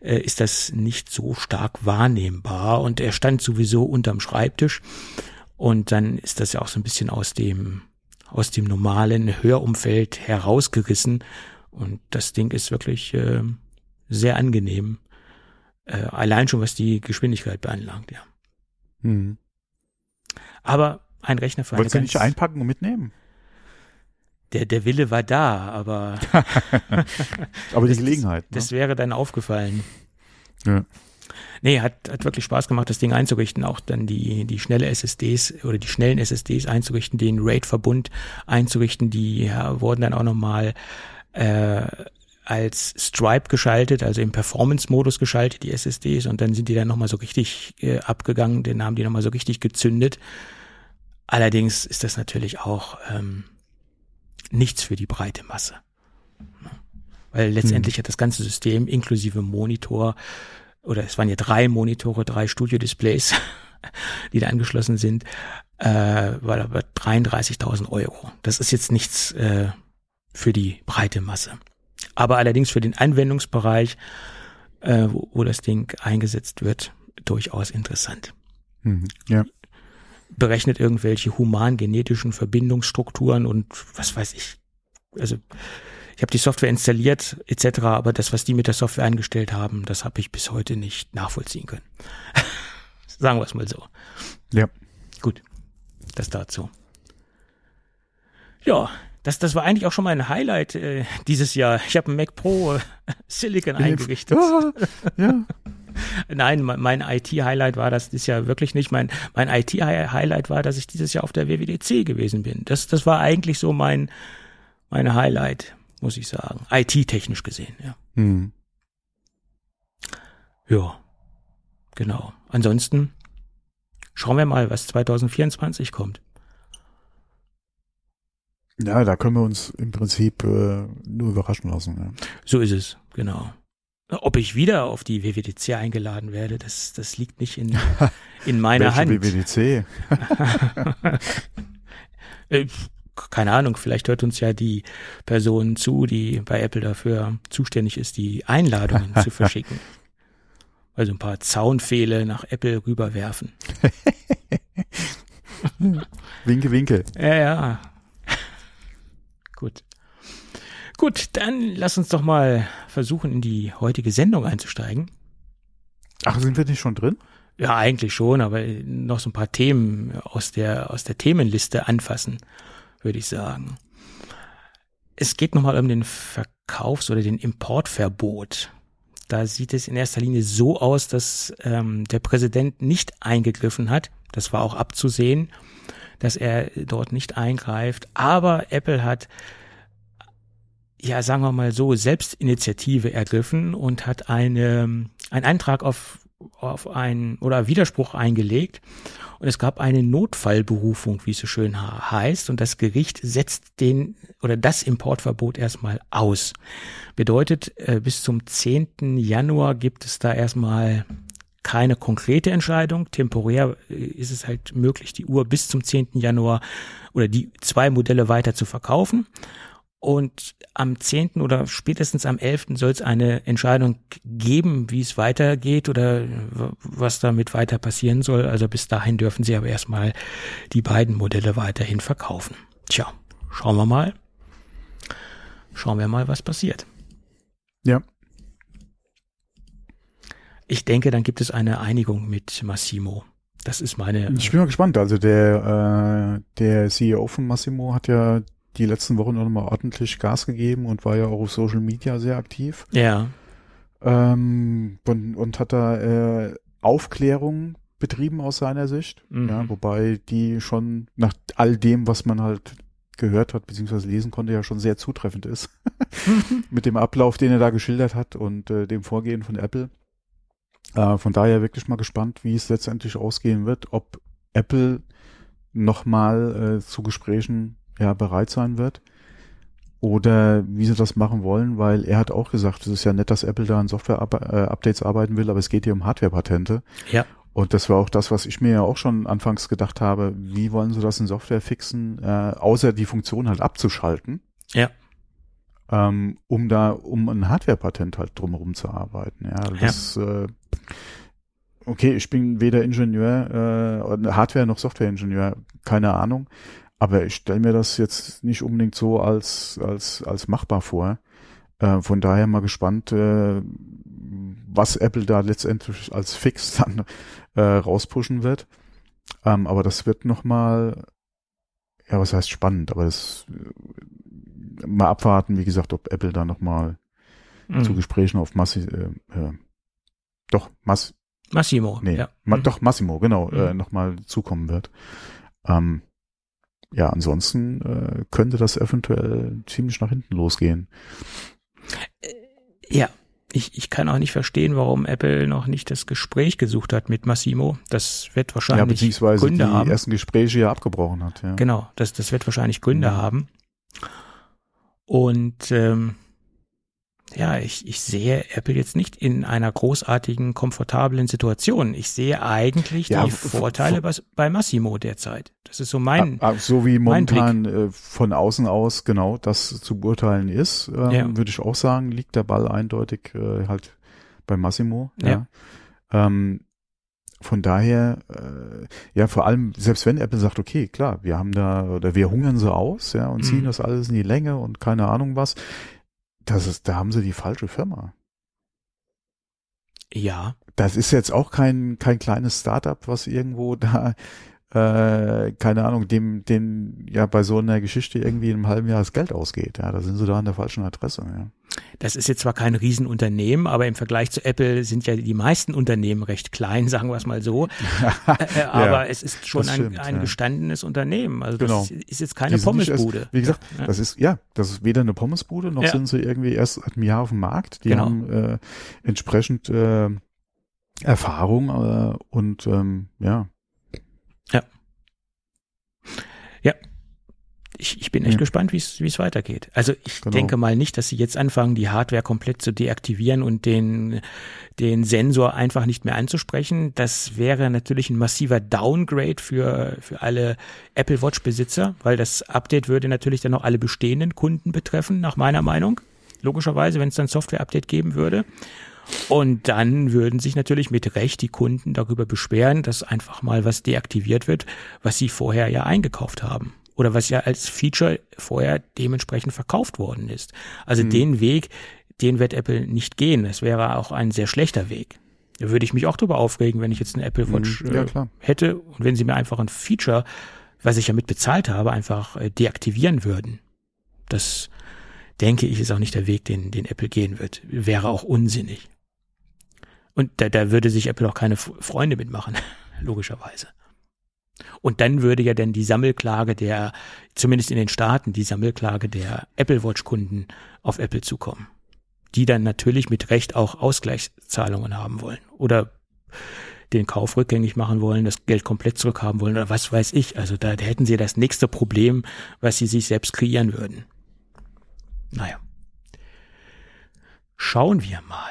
äh, ist das nicht so stark wahrnehmbar. Und er stand sowieso unterm Schreibtisch. Und dann ist das ja auch so ein bisschen aus dem, aus dem normalen Hörumfeld herausgerissen. Und das Ding ist wirklich äh, sehr angenehm äh, allein schon was die Geschwindigkeit beanlangt, ja. Mhm. Aber ein Rechner für Wolltest eine du nicht einpacken und mitnehmen? Der, der Wille war da, aber. aber die Gelegenheit. Das, ne? das wäre dann aufgefallen. Ja. Nee, hat, hat wirklich Spaß gemacht, das Ding einzurichten, auch dann die, die schnelle SSDs oder die schnellen SSDs einzurichten, den RAID-Verbund einzurichten, die ja, wurden dann auch nochmal äh, als Stripe geschaltet, also im Performance-Modus geschaltet, die SSDs, und dann sind die dann nochmal so richtig äh, abgegangen, den haben die nochmal so richtig gezündet. Allerdings ist das natürlich auch ähm, nichts für die breite Masse. Weil letztendlich hm. hat das ganze System inklusive Monitor, oder es waren ja drei Monitore, drei Studio-Displays, die da angeschlossen sind, äh, war aber 33.000 Euro. Das ist jetzt nichts äh, für die breite Masse. Aber allerdings für den Anwendungsbereich, äh, wo, wo das Ding eingesetzt wird, durchaus interessant. Mhm, ja berechnet irgendwelche human-genetischen Verbindungsstrukturen und was weiß ich. Also ich habe die Software installiert etc., aber das, was die mit der Software eingestellt haben, das habe ich bis heute nicht nachvollziehen können. Sagen wir es mal so. Ja. Gut, das dazu. Ja, das, das war eigentlich auch schon mein Highlight äh, dieses Jahr. Ich habe ein Mac Pro äh, Silicon eingerichtet. Ja, ja. Nein, mein IT-Highlight war das dieses Jahr wirklich nicht. Mein, mein IT-Highlight war, dass ich dieses Jahr auf der WWDC gewesen bin. Das, das war eigentlich so mein, mein Highlight, muss ich sagen. IT-technisch gesehen, ja. Hm. Ja, genau. Ansonsten schauen wir mal, was 2024 kommt. Ja, da können wir uns im Prinzip äh, nur überraschen lassen. Ja. So ist es, genau. Ob ich wieder auf die WWDC eingeladen werde, das, das liegt nicht in, in meiner Hand. WWDC? Äh, keine Ahnung, vielleicht hört uns ja die Person zu, die bei Apple dafür zuständig ist, die Einladungen zu verschicken. Also ein paar Zaunpfähle nach Apple rüberwerfen. winke, winke. Ja, ja. Gut. Gut, dann lass uns doch mal versuchen, in die heutige Sendung einzusteigen. Ach, sind wir nicht schon drin? Ja, eigentlich schon, aber noch so ein paar Themen aus der, aus der Themenliste anfassen, würde ich sagen. Es geht nochmal um den Verkaufs- oder den Importverbot. Da sieht es in erster Linie so aus, dass ähm, der Präsident nicht eingegriffen hat. Das war auch abzusehen, dass er dort nicht eingreift. Aber Apple hat ja, sagen wir mal so, Selbstinitiative ergriffen und hat eine, einen Eintrag auf, auf ein oder Widerspruch eingelegt. Und es gab eine Notfallberufung, wie es so schön heißt. Und das Gericht setzt den oder das Importverbot erstmal aus. Bedeutet, äh, bis zum 10. Januar gibt es da erstmal keine konkrete Entscheidung. Temporär äh, ist es halt möglich, die Uhr bis zum 10. Januar oder die zwei Modelle weiter zu verkaufen. Und am 10. oder spätestens am 11. soll es eine Entscheidung geben, wie es weitergeht oder was damit weiter passieren soll. Also bis dahin dürfen sie aber erstmal die beiden Modelle weiterhin verkaufen. Tja, schauen wir mal. Schauen wir mal, was passiert. Ja. Ich denke, dann gibt es eine Einigung mit Massimo. Das ist meine. Ich bin mal gespannt. Also der, äh, der CEO von Massimo hat ja die letzten Wochen noch mal ordentlich Gas gegeben und war ja auch auf Social Media sehr aktiv. Ja. Ähm, und, und hat da äh, Aufklärung betrieben aus seiner Sicht. Mhm. Ja, wobei die schon nach all dem, was man halt gehört hat, beziehungsweise lesen konnte, ja schon sehr zutreffend ist. Mit dem Ablauf, den er da geschildert hat und äh, dem Vorgehen von Apple. Äh, von daher wirklich mal gespannt, wie es letztendlich ausgehen wird, ob Apple nochmal äh, zu Gesprächen ja bereit sein wird oder wie sie das machen wollen, weil er hat auch gesagt, es ist ja nett, dass Apple da an Software-Updates arbeiten will, aber es geht hier um Hardware-Patente. Ja. Und das war auch das, was ich mir ja auch schon anfangs gedacht habe, wie wollen sie das in Software fixen, äh, außer die Funktion halt abzuschalten. Ja. Ähm, um da, um ein Hardware-Patent halt drumherum zu arbeiten. Ja, das, ja. Äh, okay, ich bin weder Ingenieur, äh, Hardware noch Software-Ingenieur, keine Ahnung. Aber ich stelle mir das jetzt nicht unbedingt so als, als, als machbar vor. Äh, von daher mal gespannt, äh, was Apple da letztendlich als Fix dann äh, rauspushen wird. Ähm, aber das wird nochmal, ja, was heißt spannend, aber das äh, mal abwarten, wie gesagt, ob Apple da nochmal mhm. zu Gesprächen auf Massi, äh, äh, doch, Mass, Massimo, nee, ja. Ma, mhm. doch, Massimo, genau, mhm. äh, nochmal zukommen wird. Ähm, ja, ansonsten äh, könnte das eventuell ziemlich nach hinten losgehen. Ja, ich, ich kann auch nicht verstehen, warum Apple noch nicht das Gespräch gesucht hat mit Massimo. Das wird wahrscheinlich ja, beziehungsweise Gründe die haben. ersten Gespräche ja abgebrochen hat. Ja. Genau, das, das wird wahrscheinlich Gründe mhm. haben. Und ähm, ja, ich, ich sehe Apple jetzt nicht in einer großartigen, komfortablen Situation. Ich sehe eigentlich ja, die Vorteile bei Massimo derzeit. Das ist so mein. So wie momentan äh, von außen aus genau das zu beurteilen ist, ähm, ja. würde ich auch sagen, liegt der Ball eindeutig äh, halt bei Massimo. Ja. ja. Ähm, von daher, äh, ja, vor allem, selbst wenn Apple sagt, okay, klar, wir haben da, oder wir hungern so aus, ja, und ziehen mhm. das alles in die Länge und keine Ahnung was, das ist, da haben sie die falsche Firma. Ja. Das ist jetzt auch kein, kein kleines Startup, was irgendwo da äh, keine Ahnung, dem, den ja bei so einer Geschichte irgendwie in einem halben Jahr das Geld ausgeht. Ja, da sind sie da an der falschen Adresse. Ja. Das ist jetzt zwar kein Riesenunternehmen, aber im Vergleich zu Apple sind ja die meisten Unternehmen recht klein, sagen wir es mal so. Äh, aber ja, es ist schon stimmt, ein, ein ja. gestandenes Unternehmen. Also genau. das ist jetzt keine Pommesbude. Erst, wie gesagt, ja. das ist ja, das ist weder eine Pommesbude noch sind sie irgendwie erst seit einem Jahr auf dem Markt. Die genau. haben äh, entsprechend äh, Erfahrung äh, und ähm, ja, Ja. Ich, ich bin echt ja. gespannt, wie es weitergeht. Also ich genau. denke mal nicht, dass sie jetzt anfangen, die Hardware komplett zu deaktivieren und den, den Sensor einfach nicht mehr anzusprechen. Das wäre natürlich ein massiver Downgrade für, für alle Apple Watch Besitzer, weil das Update würde natürlich dann auch alle bestehenden Kunden betreffen, nach meiner Meinung. Logischerweise, wenn es dann Software-Update geben würde. Und dann würden sich natürlich mit Recht die Kunden darüber beschweren, dass einfach mal was deaktiviert wird, was sie vorher ja eingekauft haben. Oder was ja als Feature vorher dementsprechend verkauft worden ist. Also mhm. den Weg, den wird Apple nicht gehen. Das wäre auch ein sehr schlechter Weg. Da würde ich mich auch darüber aufregen, wenn ich jetzt eine Apple mhm. Watch mhm. ja, äh, hätte und wenn sie mir einfach ein Feature, was ich ja mit bezahlt habe, einfach äh, deaktivieren würden. Das denke ich ist auch nicht der Weg, den, den Apple gehen wird. Wäre auch unsinnig. Und da, da würde sich Apple auch keine Freunde mitmachen, logischerweise. Und dann würde ja dann die Sammelklage der, zumindest in den Staaten, die Sammelklage der Apple Watch Kunden auf Apple zukommen. Die dann natürlich mit Recht auch Ausgleichszahlungen haben wollen. Oder den Kauf rückgängig machen wollen, das Geld komplett zurückhaben wollen oder was weiß ich. Also da, da hätten sie das nächste Problem, was sie sich selbst kreieren würden. Naja. Schauen wir mal.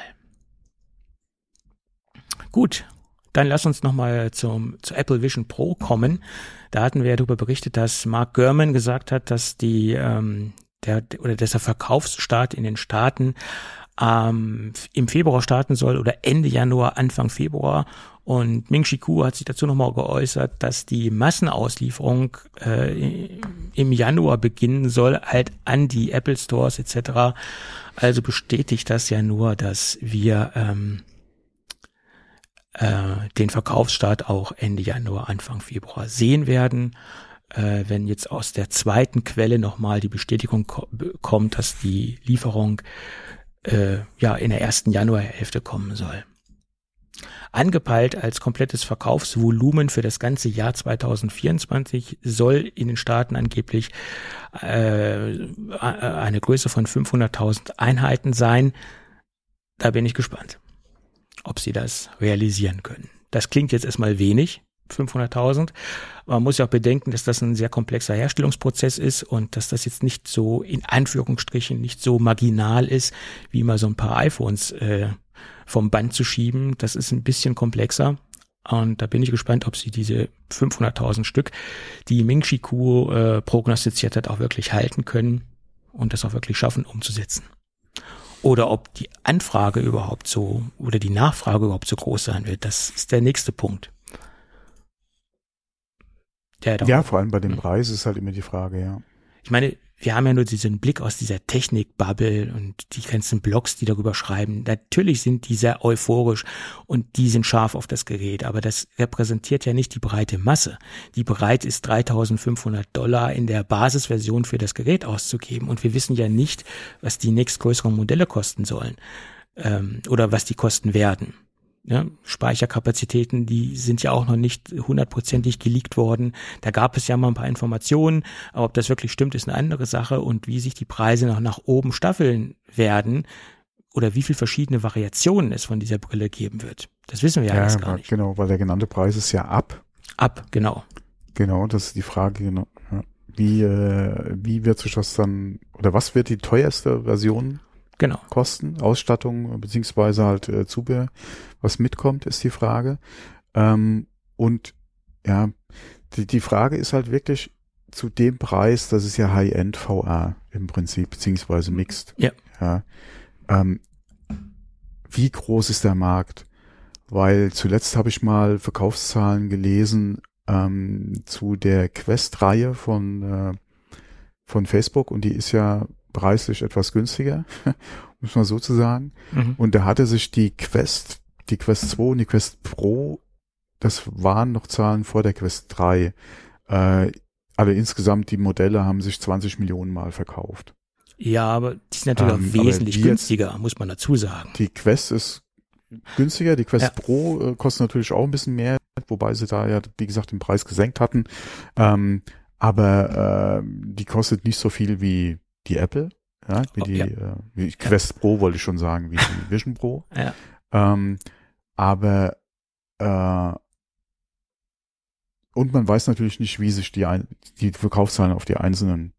Gut, dann lass uns nochmal zum, zu Apple Vision Pro kommen. Da hatten wir ja darüber berichtet, dass Mark Gurman gesagt hat, dass die ähm, der oder dass der Verkaufsstart in den Staaten ähm, im Februar starten soll oder Ende Januar, Anfang Februar. Und Ming Chi Kuo hat sich dazu nochmal geäußert, dass die Massenauslieferung äh, im Januar beginnen soll, halt an die Apple Stores etc. Also bestätigt das ja nur, dass wir ähm, äh, den Verkaufsstart auch Ende Januar, Anfang Februar sehen werden. Äh, wenn jetzt aus der zweiten Quelle nochmal die Bestätigung ko kommt, dass die Lieferung äh, ja in der ersten Januarhälfte kommen soll. Angepeilt als komplettes Verkaufsvolumen für das ganze Jahr 2024 soll in den Staaten angeblich äh, eine Größe von 500.000 Einheiten sein. Da bin ich gespannt ob sie das realisieren können. Das klingt jetzt erstmal wenig, 500.000. Man muss ja auch bedenken, dass das ein sehr komplexer Herstellungsprozess ist und dass das jetzt nicht so in Anführungsstrichen nicht so marginal ist, wie mal so ein paar iPhones äh, vom Band zu schieben. Das ist ein bisschen komplexer. Und da bin ich gespannt, ob sie diese 500.000 Stück, die Ming Chi Kuo äh, prognostiziert hat, auch wirklich halten können und das auch wirklich schaffen umzusetzen oder ob die Anfrage überhaupt so oder die Nachfrage überhaupt so groß sein wird. Das ist der nächste Punkt. ja, vor allem bei dem Preis ist halt immer die Frage, ja. Ich meine, wir haben ja nur diesen Blick aus dieser Technik-Bubble und die ganzen Blogs, die darüber schreiben. Natürlich sind die sehr euphorisch und die sind scharf auf das Gerät, aber das repräsentiert ja nicht die breite Masse, die bereit ist, 3500 Dollar in der Basisversion für das Gerät auszugeben. Und wir wissen ja nicht, was die nächstgrößeren Modelle kosten sollen ähm, oder was die kosten werden. Ja, Speicherkapazitäten, die sind ja auch noch nicht hundertprozentig geleakt worden. Da gab es ja mal ein paar Informationen, aber ob das wirklich stimmt, ist eine andere Sache. Und wie sich die Preise noch nach oben staffeln werden, oder wie viel verschiedene Variationen es von dieser Brille geben wird. Das wissen wir ja, ja gar nicht. Genau, weil der genannte Preis ist ja ab. Ab, genau. Genau, das ist die Frage, genau. Ja. Wie, äh, wie wird sich das dann, oder was wird die teuerste Version genau. kosten? Ausstattung, beziehungsweise halt äh, Zubehör, was mitkommt, ist die Frage. Ähm, und ja, die, die Frage ist halt wirklich zu dem Preis, das ist ja High-End VR im Prinzip, beziehungsweise Mixed. Ja. ja ähm, wie groß ist der Markt? Weil zuletzt habe ich mal Verkaufszahlen gelesen ähm, zu der Quest-Reihe von, äh, von Facebook und die ist ja preislich etwas günstiger, muss man so zu sagen. Mhm. Und da hatte sich die Quest, die Quest 2 und die Quest Pro, das waren noch Zahlen vor der Quest 3. Äh, aber insgesamt die Modelle haben sich 20 Millionen Mal verkauft. Ja, aber die sind natürlich ähm, auch wesentlich günstiger, muss man dazu sagen. Die Quest ist günstiger, die Quest ja. Pro äh, kostet natürlich auch ein bisschen mehr, wobei sie da ja, wie gesagt, den Preis gesenkt hatten. Ähm, aber äh, die kostet nicht so viel wie die Apple, ja, wie oh, die, ja. Äh, wie Quest ja. Pro wollte ich schon sagen, wie die Vision Pro. Ja. Ähm, aber äh, und man weiß natürlich nicht, wie sich die, die Verkaufszahlen auf die einzelnen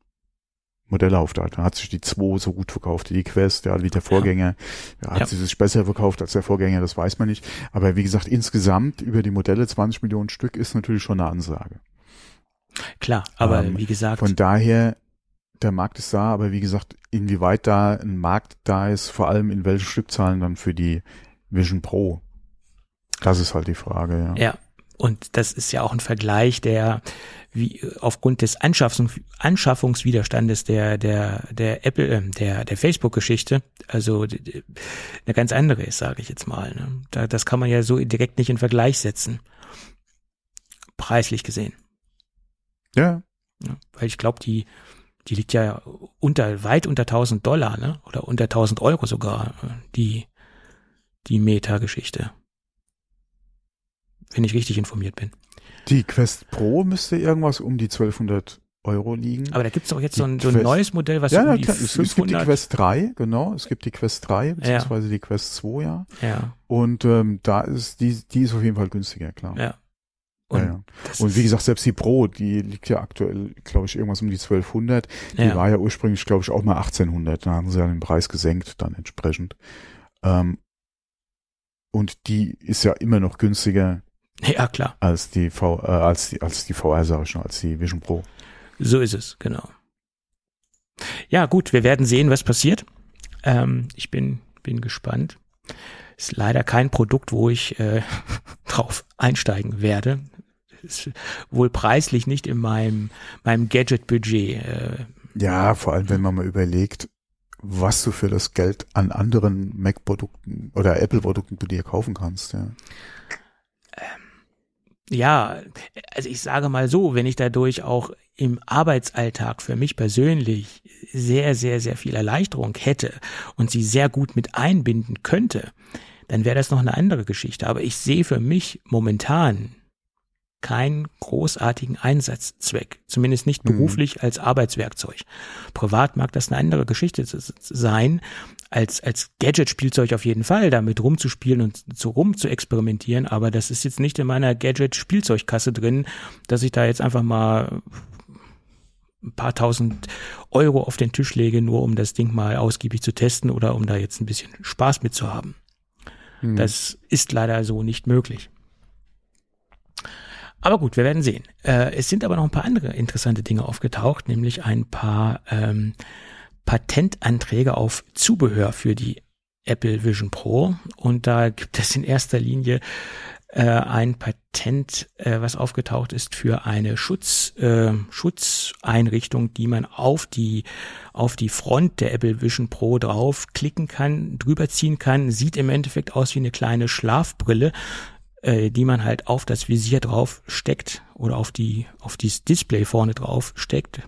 Modelle aufteilt. Dann hat sich die 2 so gut verkauft die Quest, ja, wie der Vorgänger. Ja, hat ja. sie sich besser verkauft als der Vorgänger, das weiß man nicht. Aber wie gesagt, insgesamt über die Modelle 20 Millionen Stück ist natürlich schon eine Ansage. Klar, aber ähm, wie gesagt. Von daher, der Markt ist da, aber wie gesagt, inwieweit da ein Markt da ist, vor allem in welchen Stückzahlen dann für die Vision Pro. Das ist halt die Frage, ja. Ja, und das ist ja auch ein Vergleich, der wie aufgrund des Anschaffungs Anschaffungswiderstandes der der der Apple äh, der der Facebook Geschichte also eine ganz andere ist sage ich jetzt mal ne? da, das kann man ja so direkt nicht in Vergleich setzen preislich gesehen ja, ja weil ich glaube die die liegt ja unter weit unter 1000 Dollar ne oder unter 1000 Euro sogar die die Meta Geschichte wenn ich richtig informiert bin. Die Quest Pro müsste irgendwas um die 1200 Euro liegen. Aber da gibt's doch jetzt so ein, so ein neues Modell, was ja, um die klar, 500... Es gibt die Quest 3, genau. Es gibt die Quest 3, beziehungsweise ja. die Quest 2, ja. Ja. Und ähm, da ist die, die ist auf jeden Fall günstiger, klar. Ja. Und, ja, ja. und wie gesagt, selbst die Pro, die liegt ja aktuell, glaube ich, irgendwas um die 1200. Die ja. war ja ursprünglich, glaube ich, auch mal 1800. Da haben sie ja den Preis gesenkt dann entsprechend. Ähm, und die ist ja immer noch günstiger Ja, klar. Als die V, äh, als die, als die VR, sage ich schon, als die Vision Pro. So ist es, genau. Ja, gut, wir werden sehen, was passiert. Ähm, ich bin, bin gespannt. Ist leider kein Produkt, wo ich äh, drauf einsteigen werde. Ist wohl preislich nicht in meinem, meinem Gadget-Budget. Äh, ja, vor allem, wenn man mal überlegt, was du für das Geld an anderen Mac-Produkten oder Apple-Produkten du dir kaufen kannst. Ja. Ja, also ich sage mal so, wenn ich dadurch auch im Arbeitsalltag für mich persönlich sehr, sehr, sehr viel Erleichterung hätte und sie sehr gut mit einbinden könnte, dann wäre das noch eine andere Geschichte. Aber ich sehe für mich momentan keinen großartigen Einsatzzweck, zumindest nicht mhm. beruflich mhm. als Arbeitswerkzeug. Privat mag das eine andere Geschichte sein, als, als Gadget-Spielzeug auf jeden Fall, damit rumzuspielen und so rum zu experimentieren, aber das ist jetzt nicht in meiner Gadget-Spielzeugkasse drin, dass ich da jetzt einfach mal ein paar tausend Euro auf den Tisch lege, nur um das Ding mal ausgiebig zu testen oder um da jetzt ein bisschen Spaß mitzuhaben. Mhm. Das ist leider so nicht möglich. Aber gut, wir werden sehen. Äh, es sind aber noch ein paar andere interessante Dinge aufgetaucht, nämlich ein paar ähm, Patentanträge auf Zubehör für die Apple Vision Pro. Und da gibt es in erster Linie äh, ein Patent, äh, was aufgetaucht ist für eine Schutz, äh, Schutzeinrichtung, die man auf die, auf die Front der Apple Vision Pro draufklicken kann, drüber ziehen kann. Sieht im Endeffekt aus wie eine kleine Schlafbrille, äh, die man halt auf das Visier drauf steckt oder auf die auf dieses Display vorne drauf steckt.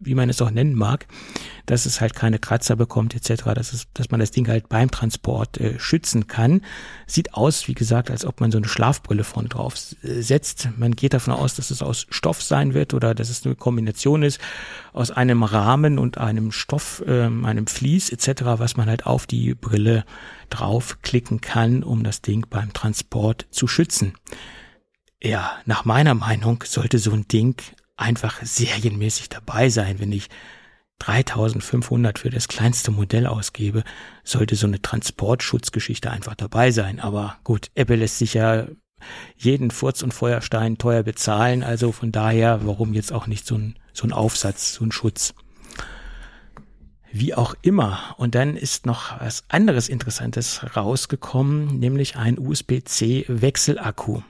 Wie man es auch nennen mag, dass es halt keine Kratzer bekommt etc., dass, es, dass man das Ding halt beim Transport äh, schützen kann. Sieht aus, wie gesagt, als ob man so eine Schlafbrille vorne drauf äh, setzt. Man geht davon aus, dass es aus Stoff sein wird oder dass es eine Kombination ist aus einem Rahmen und einem Stoff, ähm, einem Vlies etc., was man halt auf die Brille draufklicken kann, um das Ding beim Transport zu schützen. Ja, nach meiner Meinung sollte so ein Ding einfach serienmäßig dabei sein. Wenn ich 3500 für das kleinste Modell ausgebe, sollte so eine Transportschutzgeschichte einfach dabei sein. Aber gut, Apple lässt sich ja jeden Furz und Feuerstein teuer bezahlen. Also von daher, warum jetzt auch nicht so ein, so ein Aufsatz, so ein Schutz? Wie auch immer. Und dann ist noch was anderes Interessantes rausgekommen, nämlich ein USB-C Wechselakku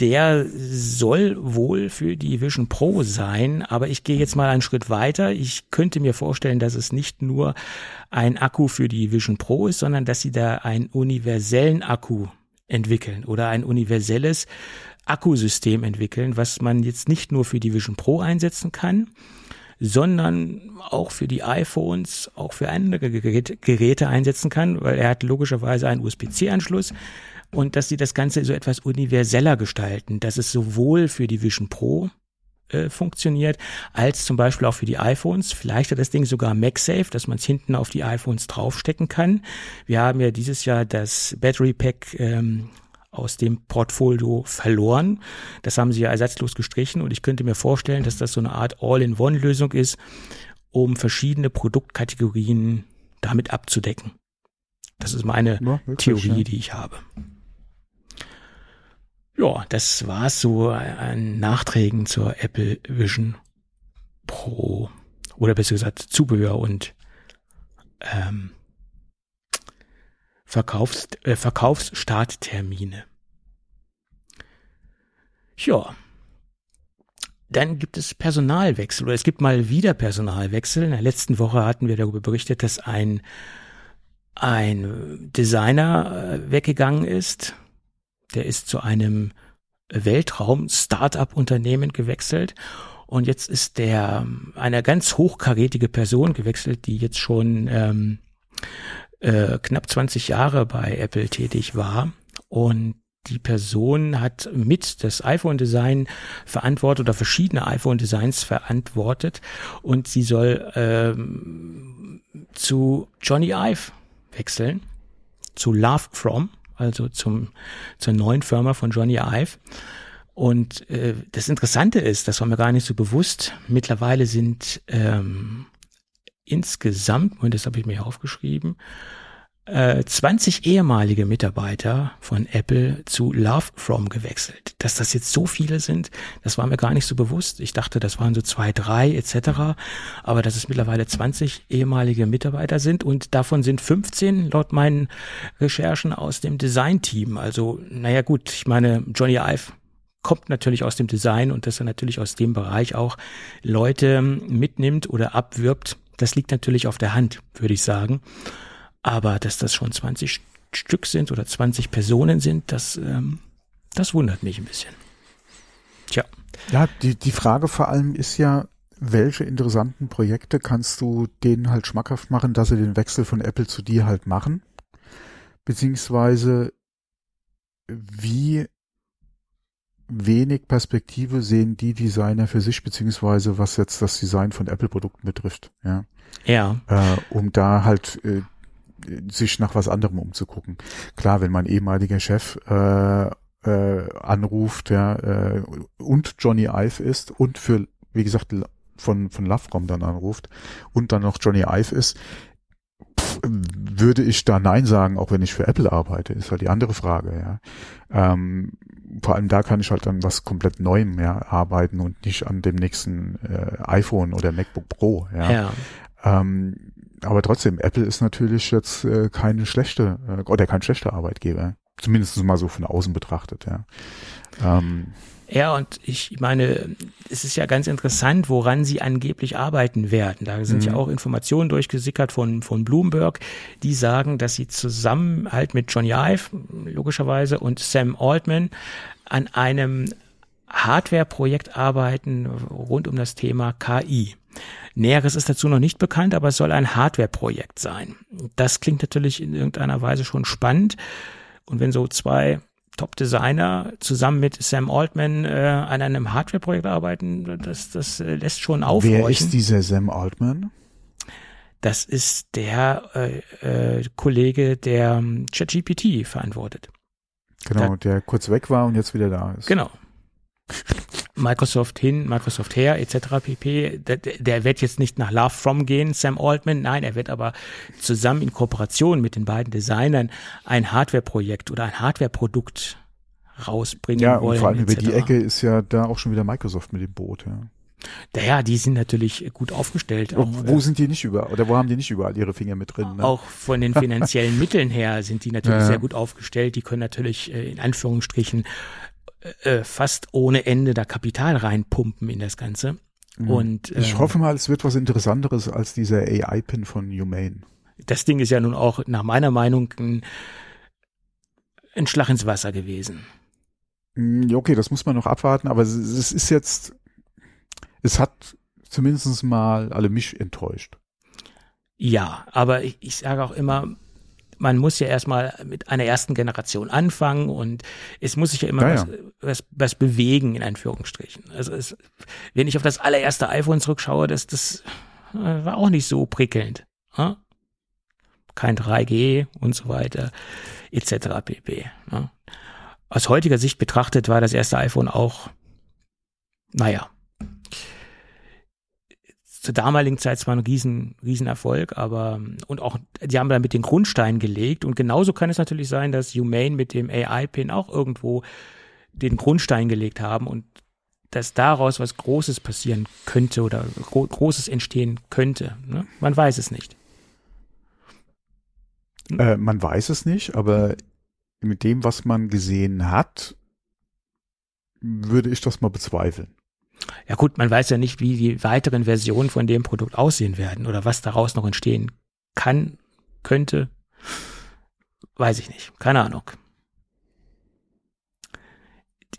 der soll wohl für die Vision Pro sein, aber ich gehe jetzt mal einen Schritt weiter. Ich könnte mir vorstellen, dass es nicht nur ein Akku für die Vision Pro ist, sondern dass sie da einen universellen Akku entwickeln oder ein universelles Akkusystem entwickeln, was man jetzt nicht nur für die Vision Pro einsetzen kann, sondern auch für die iPhones, auch für andere Geräte einsetzen kann, weil er hat logischerweise einen USB-C-Anschluss, und dass sie das Ganze so etwas universeller gestalten, dass es sowohl für die Vision Pro äh, funktioniert, als zum Beispiel auch für die iPhones. Vielleicht hat das Ding sogar MagSafe, dass man es hinten auf die iPhones draufstecken kann. Wir haben ja dieses Jahr das Battery Pack ähm, aus dem Portfolio verloren. Das haben sie ja ersatzlos gestrichen und ich könnte mir vorstellen, dass das so eine Art All-in-One-Lösung ist, um verschiedene Produktkategorien damit abzudecken. Das ist meine ja, Theorie, ja. die ich habe. Ja, das war's so an Nachträgen zur Apple Vision Pro oder besser gesagt Zubehör und ähm, Verkaufs, äh, Verkaufsstarttermine. Ja. Dann gibt es Personalwechsel oder es gibt mal wieder Personalwechsel. In der letzten Woche hatten wir darüber berichtet, dass ein, ein Designer äh, weggegangen ist der ist zu einem Weltraum-Startup-Unternehmen gewechselt. Und jetzt ist der eine ganz hochkarätige Person gewechselt, die jetzt schon ähm, äh, knapp 20 Jahre bei Apple tätig war. Und die Person hat mit das iPhone-Design verantwortet oder verschiedene iPhone-Designs verantwortet. Und sie soll ähm, zu Johnny Ive wechseln, zu Love From also zum, zur neuen Firma von Johnny Ive. Und äh, das Interessante ist, das war mir gar nicht so bewusst, mittlerweile sind ähm, insgesamt, und das habe ich mir aufgeschrieben, 20 äh, ehemalige Mitarbeiter von Apple zu Love From gewechselt. Dass das jetzt so viele sind, das war mir gar nicht so bewusst. Ich dachte, das waren so zwei, drei etc. Aber dass es mittlerweile 20 ehemalige Mitarbeiter sind und davon sind 15 laut meinen Recherchen aus dem Design-Team. Also, naja gut, ich meine, Johnny Ive kommt natürlich aus dem Design und dass er natürlich aus dem Bereich auch Leute mitnimmt oder abwirbt. Das liegt natürlich auf der Hand, würde ich sagen. Aber dass das schon 20 Stück sind oder 20 Personen sind, das, ähm, das wundert mich ein bisschen. Tja. Ja, die, die Frage vor allem ist ja, welche interessanten Projekte kannst du denen halt schmackhaft machen, dass sie den Wechsel von Apple zu dir halt machen? Beziehungsweise wie wenig Perspektive sehen die Designer für sich, beziehungsweise was jetzt das Design von Apple-Produkten betrifft, ja. Ja. Äh, um da halt äh, sich nach was anderem umzugucken. Klar, wenn mein ehemaliger Chef äh, äh, anruft, ja, äh, und Johnny Ive ist und für, wie gesagt, von, von Lovecom dann anruft und dann noch Johnny Ive ist, pff, würde ich da Nein sagen, auch wenn ich für Apple arbeite, ist halt die andere Frage, ja. Ähm, vor allem da kann ich halt dann was komplett Neuem ja, arbeiten und nicht an dem nächsten äh, iPhone oder MacBook Pro, ja. ja. Ähm, aber trotzdem, Apple ist natürlich jetzt äh, keine schlechte äh, oder kein schlechter Arbeitgeber. Zumindest mal so von außen betrachtet, ja. Ähm, ja, und ich meine, es ist ja ganz interessant, woran sie angeblich arbeiten werden. Da sind ja mhm. auch Informationen durchgesickert von, von Bloomberg, die sagen, dass sie zusammen halt mit Johnny Ive, logischerweise, und Sam Altman an einem Hardware-Projekt arbeiten rund um das Thema KI. Näheres ist dazu noch nicht bekannt, aber es soll ein Hardware-Projekt sein. Das klingt natürlich in irgendeiner Weise schon spannend. Und wenn so zwei Top-Designer zusammen mit Sam Altman äh, an einem Hardware-Projekt arbeiten, das, das äh, lässt schon aufhorchen. Wer ist dieser Sam Altman? Das ist der äh, äh, Kollege, der ähm, ChatGPT verantwortet. Genau, da, der kurz weg war und jetzt wieder da ist. Genau. Microsoft hin, Microsoft her, etc. pp. Der, der, wird jetzt nicht nach Love From gehen, Sam Altman. Nein, er wird aber zusammen in Kooperation mit den beiden Designern ein Hardware-Projekt oder ein Hardware-Produkt rausbringen ja, wollen. Ja, vor allem über die Ecke ist ja da auch schon wieder Microsoft mit dem Boot. Ja. Naja, die sind natürlich gut aufgestellt. Auch, wo sind die nicht überall, oder wo haben die nicht überall ihre Finger mit drin? Ne? Auch von den finanziellen Mitteln her sind die natürlich ja. sehr gut aufgestellt. Die können natürlich äh, in Anführungsstrichen äh, fast ohne Ende da Kapital reinpumpen in das Ganze. Mhm. Und ich äh, hoffe mal, es wird was Interessanteres als dieser AI-Pin von Humane. Das Ding ist ja nun auch nach meiner Meinung ein, ein Schlag ins Wasser gewesen. Mm, okay, das muss man noch abwarten, aber es, es ist jetzt, es hat zumindest mal alle mich enttäuscht. Ja, aber ich, ich sage auch immer, man muss ja erstmal mit einer ersten Generation anfangen und es muss sich ja immer ja, was, was, was bewegen, in Anführungsstrichen. Also es, wenn ich auf das allererste iPhone zurückschaue, das, das äh, war auch nicht so prickelnd. Hm? Kein 3G und so weiter, etc. pp. Hm? Aus heutiger Sicht betrachtet war das erste iPhone auch, naja, zur damaligen Zeit zwar ein riesen, riesen Erfolg, aber und auch die haben damit den Grundstein gelegt und genauso kann es natürlich sein, dass Humane mit dem AI-Pin auch irgendwo den Grundstein gelegt haben und dass daraus was Großes passieren könnte oder Gro Großes entstehen könnte. Ne? Man weiß es nicht. Äh, man weiß es nicht, aber mit dem, was man gesehen hat, würde ich das mal bezweifeln. Ja gut, man weiß ja nicht, wie die weiteren Versionen von dem Produkt aussehen werden oder was daraus noch entstehen kann, könnte. Weiß ich nicht. Keine Ahnung.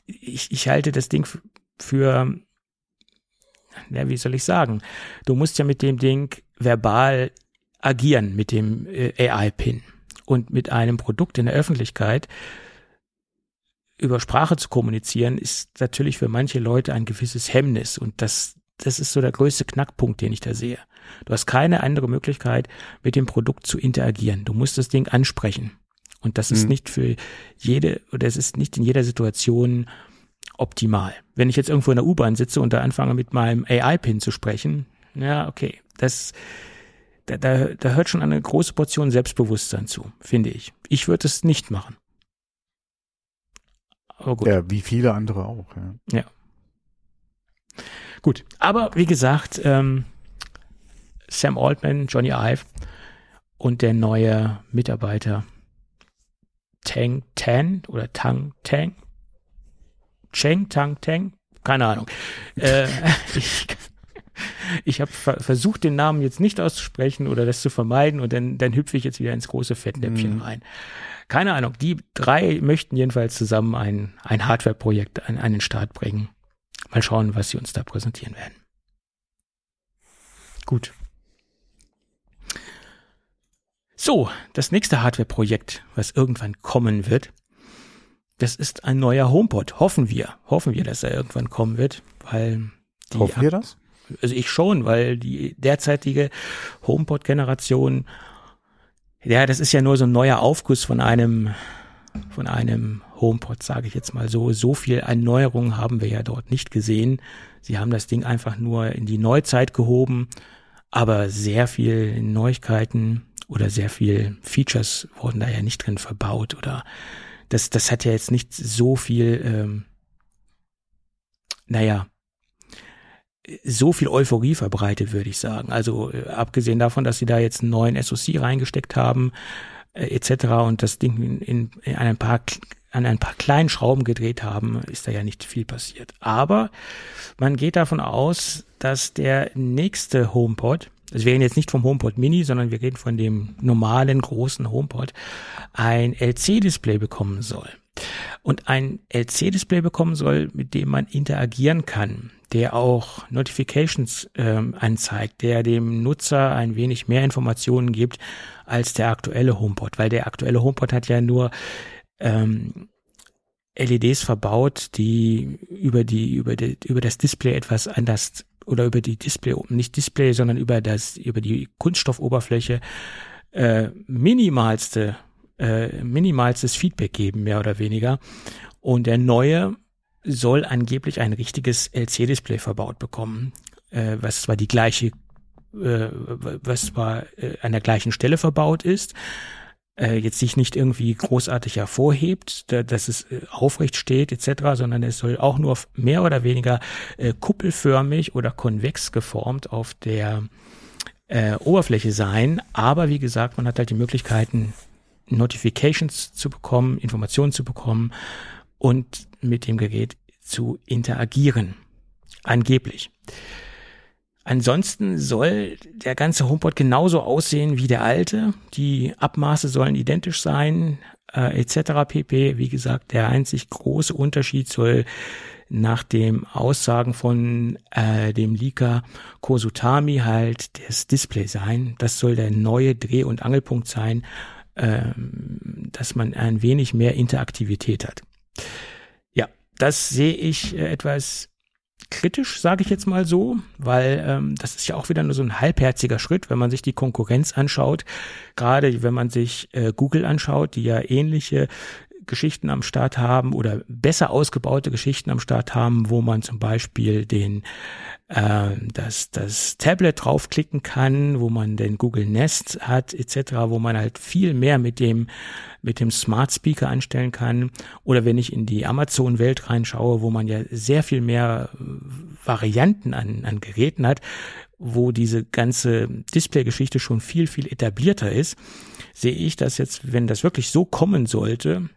Ich, ich halte das Ding für, ja, wie soll ich sagen? Du musst ja mit dem Ding verbal agieren, mit dem äh, AI-Pin. Und mit einem Produkt in der Öffentlichkeit über Sprache zu kommunizieren, ist natürlich für manche Leute ein gewisses Hemmnis und das, das ist so der größte Knackpunkt, den ich da sehe. Du hast keine andere Möglichkeit, mit dem Produkt zu interagieren. Du musst das Ding ansprechen. Und das ist mhm. nicht für jede, oder es ist nicht in jeder Situation optimal. Wenn ich jetzt irgendwo in der U-Bahn sitze und da anfange mit meinem AI-Pin zu sprechen, ja, okay, das, da, da, da hört schon eine große Portion Selbstbewusstsein zu, finde ich. Ich würde es nicht machen. Aber gut. Ja, wie viele andere auch. Ja. ja. Gut, aber wie gesagt, ähm, Sam Altman, Johnny Ive und der neue Mitarbeiter Tang Tan oder Tang Tang, Cheng Tang Tang, keine Ahnung. äh, ich ich habe versucht, den Namen jetzt nicht auszusprechen oder das zu vermeiden und dann, dann hüpfe ich jetzt wieder ins große Fettnäpfchen mm. rein keine Ahnung, die drei möchten jedenfalls zusammen ein, ein Hardware-Projekt an, den Start bringen. Mal schauen, was sie uns da präsentieren werden. Gut. So, das nächste Hardware-Projekt, was irgendwann kommen wird, das ist ein neuer HomePod. Hoffen wir. Hoffen wir, dass er irgendwann kommen wird, weil die Hoffen wir das? Also ich schon, weil die derzeitige HomePod-Generation ja, das ist ja nur so ein neuer Aufguss von einem von einem HomePod, sage ich jetzt mal so. So viel Erneuerung haben wir ja dort nicht gesehen. Sie haben das Ding einfach nur in die Neuzeit gehoben, aber sehr viel Neuigkeiten oder sehr viel Features wurden da ja nicht drin verbaut oder das, das hat ja jetzt nicht so viel, ähm, naja, so viel Euphorie verbreitet, würde ich sagen. Also äh, abgesehen davon, dass sie da jetzt einen neuen SoC reingesteckt haben, äh, etc. und das Ding in, in, in ein paar an ein paar kleinen Schrauben gedreht haben, ist da ja nicht viel passiert. Aber man geht davon aus, dass der nächste HomePod, also wir reden jetzt nicht vom HomePod Mini, sondern wir reden von dem normalen großen HomePod, ein LC-Display bekommen soll. und ein LC-Display bekommen soll, mit dem man interagieren kann, der auch Notifications ähm, anzeigt, der dem Nutzer ein wenig mehr Informationen gibt als der aktuelle HomePod, weil der aktuelle HomePod hat ja nur ähm, LEDs verbaut, die über die über die über das Display etwas anders oder über die Display nicht Display, sondern über das über die Kunststoffoberfläche äh, minimalste äh, minimalstes Feedback geben, mehr oder weniger. Und der neue soll angeblich ein richtiges LC-Display verbaut bekommen, äh, was zwar die gleiche, äh, was zwar äh, an der gleichen Stelle verbaut ist, äh, jetzt sich nicht irgendwie großartig hervorhebt, da, dass es äh, aufrecht steht etc., sondern es soll auch nur mehr oder weniger äh, kuppelförmig oder konvex geformt auf der äh, Oberfläche sein. Aber wie gesagt, man hat halt die Möglichkeiten, Notifications zu bekommen, Informationen zu bekommen und mit dem Gerät zu interagieren. Angeblich. Ansonsten soll der ganze HomePod genauso aussehen wie der alte. Die Abmaße sollen identisch sein, äh, etc. pp. Wie gesagt, der einzig große Unterschied soll nach dem Aussagen von äh, dem Leaker Kosutami halt das Display sein. Das soll der neue Dreh- und Angelpunkt sein, äh, dass man ein wenig mehr Interaktivität hat. Das sehe ich äh, etwas kritisch, sage ich jetzt mal so, weil ähm, das ist ja auch wieder nur so ein halbherziger Schritt, wenn man sich die Konkurrenz anschaut. Gerade wenn man sich äh, Google anschaut, die ja ähnliche Geschichten am Start haben oder besser ausgebaute Geschichten am Start haben, wo man zum Beispiel den äh, das, das Tablet draufklicken kann, wo man den Google Nest hat etc., wo man halt viel mehr mit dem mit dem Smart Speaker anstellen kann. Oder wenn ich in die Amazon-Welt reinschaue, wo man ja sehr viel mehr Varianten an, an Geräten hat, wo diese ganze Display-Geschichte schon viel, viel etablierter ist, sehe ich das jetzt, wenn das wirklich so kommen sollte,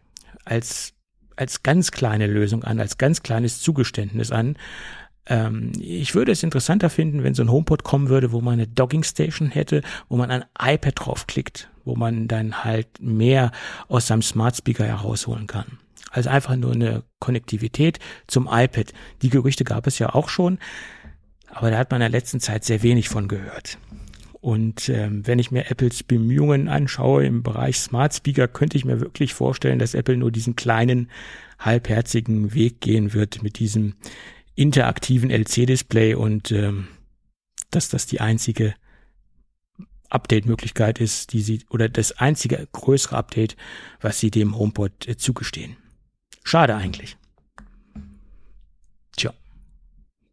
als, als ganz kleine Lösung an, als ganz kleines Zugeständnis an. Ähm, ich würde es interessanter finden, wenn so ein HomePod kommen würde, wo man eine Dogging Station hätte, wo man ein iPad draufklickt, wo man dann halt mehr aus seinem Smart Speaker herausholen kann. Also einfach nur eine Konnektivität zum iPad. Die Gerüchte gab es ja auch schon, aber da hat man in der letzten Zeit sehr wenig von gehört. Und ähm, wenn ich mir Apples Bemühungen anschaue im Bereich Smart Speaker, könnte ich mir wirklich vorstellen, dass Apple nur diesen kleinen, halbherzigen Weg gehen wird mit diesem interaktiven LC-Display und ähm, dass das die einzige Update-Möglichkeit ist, die sie oder das einzige größere Update, was sie dem HomePod äh, zugestehen. Schade eigentlich. Tja,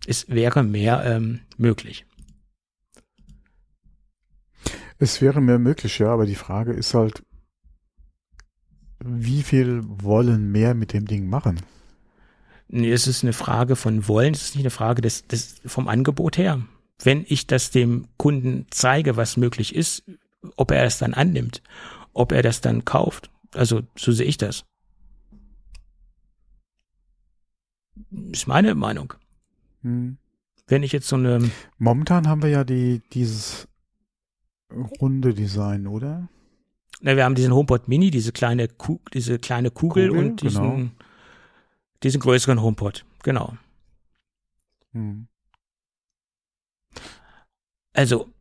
es wäre mehr ähm, möglich. Es wäre mehr möglich, ja, aber die Frage ist halt, wie viel wollen mehr mit dem Ding machen? Nee, es ist eine Frage von Wollen, es ist nicht eine Frage des, des, vom Angebot her. Wenn ich das dem Kunden zeige, was möglich ist, ob er es dann annimmt, ob er das dann kauft. Also so sehe ich das. Ist meine Meinung. Hm. Wenn ich jetzt so eine. Momentan haben wir ja die, dieses runde Design, oder? Na, wir haben diesen HomePod Mini, diese kleine, Ku diese kleine Kugel, Kugel und diesen, genau. diesen größeren HomePod. Genau. Hm. Also,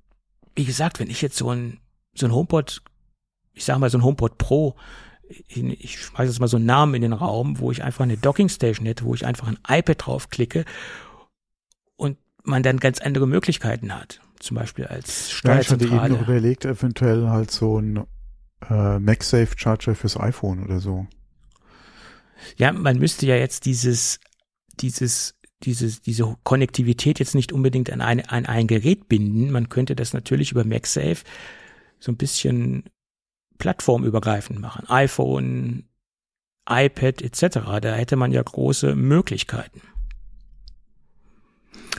wie gesagt, wenn ich jetzt so ein, so ein HomePod, ich sag mal so ein HomePod Pro, ich schmeiße jetzt mal so einen Namen in den Raum, wo ich einfach eine Docking Station hätte, wo ich einfach ein iPad draufklicke und man dann ganz andere Möglichkeiten hat zum Beispiel als Steuerzentrale. Ja, ich hatte eben noch überlegt, eventuell halt so ein äh, MagSafe Charger fürs iPhone oder so. Ja, man müsste ja jetzt dieses, dieses, dieses, diese Konnektivität jetzt nicht unbedingt an ein, an ein Gerät binden. Man könnte das natürlich über MagSafe so ein bisschen plattformübergreifend machen. iPhone, iPad etc. Da hätte man ja große Möglichkeiten.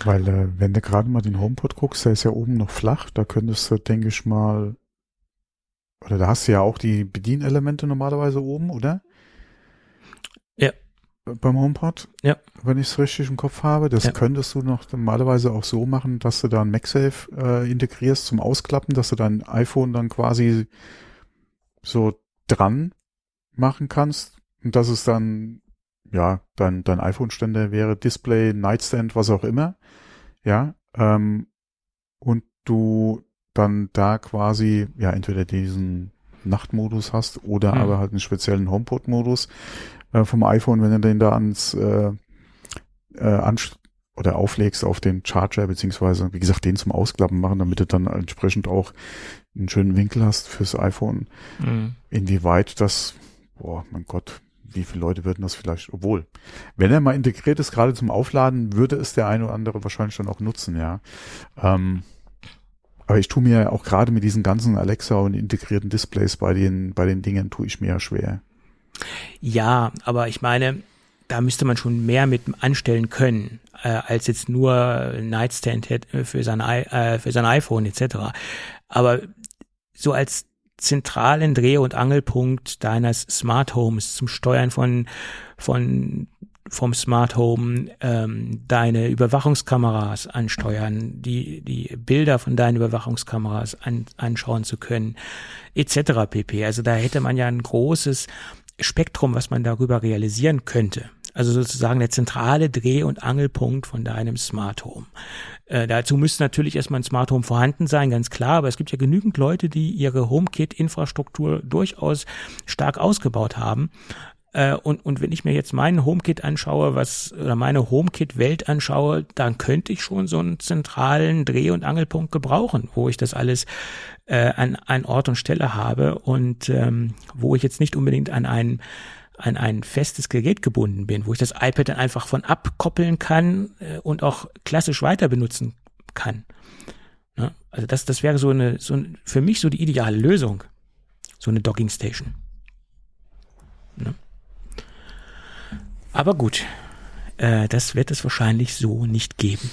Weil äh, wenn du gerade mal den HomePod guckst, der ist ja oben noch flach, da könntest du, denke ich mal, oder da hast du ja auch die Bedienelemente normalerweise oben, oder? Ja. Beim HomePod? Ja. Wenn ich es richtig im Kopf habe, das ja. könntest du noch normalerweise auch so machen, dass du da ein MagSafe äh, integrierst zum Ausklappen, dass du dein iPhone dann quasi so dran machen kannst und dass es dann, ja, dein, dein iPhone-Ständer wäre, Display, Nightstand, was auch immer, ja, ähm, und du dann da quasi, ja, entweder diesen Nachtmodus hast oder hm. aber halt einen speziellen HomePod-Modus äh, vom iPhone, wenn du den da ans äh, äh, ans oder auflegst auf den Charger, beziehungsweise, wie gesagt, den zum Ausklappen machen, damit du dann entsprechend auch einen schönen Winkel hast fürs iPhone. Mhm. Inwieweit das, boah, mein Gott, wie viele Leute würden das vielleicht, obwohl, wenn er mal integriert ist, gerade zum Aufladen, würde es der eine oder andere wahrscheinlich dann auch nutzen, ja. Ähm, aber ich tue mir auch gerade mit diesen ganzen Alexa und integrierten Displays bei den, bei den Dingen tue ich mir ja schwer. Ja, aber ich meine, da müsste man schon mehr mit anstellen können, äh, als jetzt nur Nightstand äh, für sein, äh, für sein iPhone etc. Aber so als zentralen Dreh- und Angelpunkt deines Smart Homes zum Steuern von, von vom Smart Home ähm, deine Überwachungskameras ansteuern, die, die Bilder von deinen Überwachungskameras an, anschauen zu können, etc. pp. Also da hätte man ja ein großes Spektrum, was man darüber realisieren könnte. Also sozusagen der zentrale Dreh- und Angelpunkt von deinem Smart Home. Äh, dazu müsste natürlich erstmal ein Smart Home vorhanden sein, ganz klar, aber es gibt ja genügend Leute, die ihre HomeKit-Infrastruktur durchaus stark ausgebaut haben. Äh, und, und wenn ich mir jetzt meinen HomeKit anschaue, was, oder meine HomeKit-Welt anschaue, dann könnte ich schon so einen zentralen Dreh- und Angelpunkt gebrauchen, wo ich das alles äh, an, an Ort und Stelle habe und ähm, wo ich jetzt nicht unbedingt an einen an ein festes Gerät gebunden bin, wo ich das iPad dann einfach von abkoppeln kann äh, und auch klassisch weiter benutzen kann. Ne? Also das, das wäre so eine, so ein, für mich so die ideale Lösung. So eine Docking Station. Ne? Aber gut, äh, das wird es wahrscheinlich so nicht geben.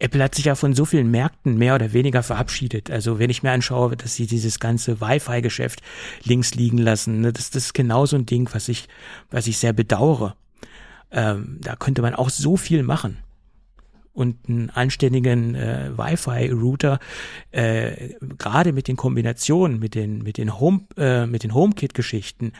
Apple hat sich ja von so vielen Märkten mehr oder weniger verabschiedet. Also wenn ich mir anschaue, dass sie dieses ganze Wi-Fi-Geschäft links liegen lassen, ne, das, das ist genau so ein Ding, was ich, was ich sehr bedauere. Ähm, da könnte man auch so viel machen. Und einen anständigen äh, Wi-Fi-Router, äh, gerade mit den Kombinationen, mit den, mit den Home, äh, mit den HomeKit-Geschichten,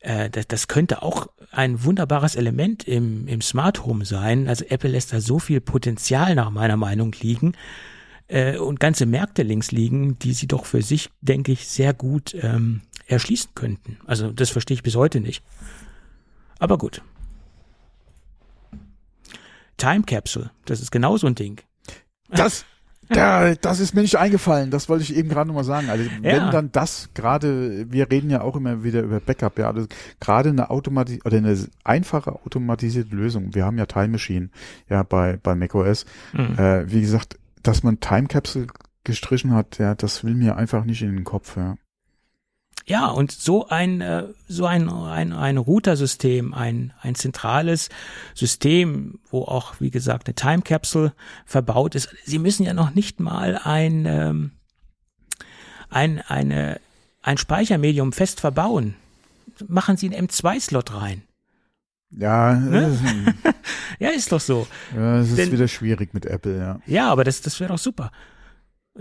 äh, das, das könnte auch ein wunderbares Element im, im Smart Home sein. Also Apple lässt da so viel Potenzial nach meiner Meinung liegen äh, und ganze Märkte links liegen, die sie doch für sich, denke ich, sehr gut ähm, erschließen könnten. Also das verstehe ich bis heute nicht. Aber gut. Time Capsule, das ist genau so ein Ding. Das, ja, das ist mir nicht eingefallen. Das wollte ich eben gerade nochmal sagen. Also ja. wenn dann das gerade, wir reden ja auch immer wieder über Backup, ja, also gerade eine automatisierte oder eine einfache automatisierte Lösung. Wir haben ja Time Machine, ja, bei, bei macOS. Mhm. Äh, wie gesagt, dass man Time Capsule gestrichen hat, ja, das will mir einfach nicht in den Kopf, ja. Ja, und so ein, äh, so ein, ein, ein Router-System, ein, ein zentrales System, wo auch, wie gesagt, eine Time Capsule verbaut ist. Sie müssen ja noch nicht mal ein, ähm, ein, eine, ein Speichermedium fest verbauen. Machen Sie einen M2-Slot rein. Ja, ne? ja, ist doch so. Ja, es ist Denn, wieder schwierig mit Apple, ja. Ja, aber das, das wäre doch super.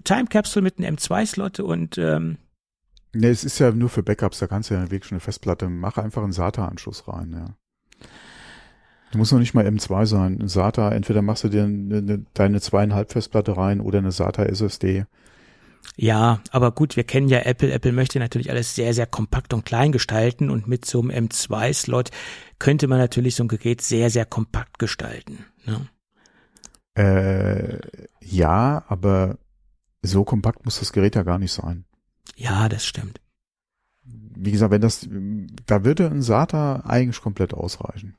Time Capsule mit einem M2-Slot und ähm, Nee, es ist ja nur für Backups, da kannst du ja wirklich schon eine Festplatte, mach einfach einen SATA-Anschluss rein, ja. Du musst noch nicht mal M2 sein. Ein SATA, entweder machst du dir eine, eine, deine zweieinhalb Festplatte rein oder eine SATA SSD. Ja, aber gut, wir kennen ja Apple. Apple möchte natürlich alles sehr, sehr kompakt und klein gestalten und mit so einem M2-Slot könnte man natürlich so ein Gerät sehr, sehr kompakt gestalten. Ne? Äh, ja, aber so kompakt muss das Gerät ja gar nicht sein. Ja, das stimmt. Wie gesagt, wenn das, da würde ein SATA eigentlich komplett ausreichen.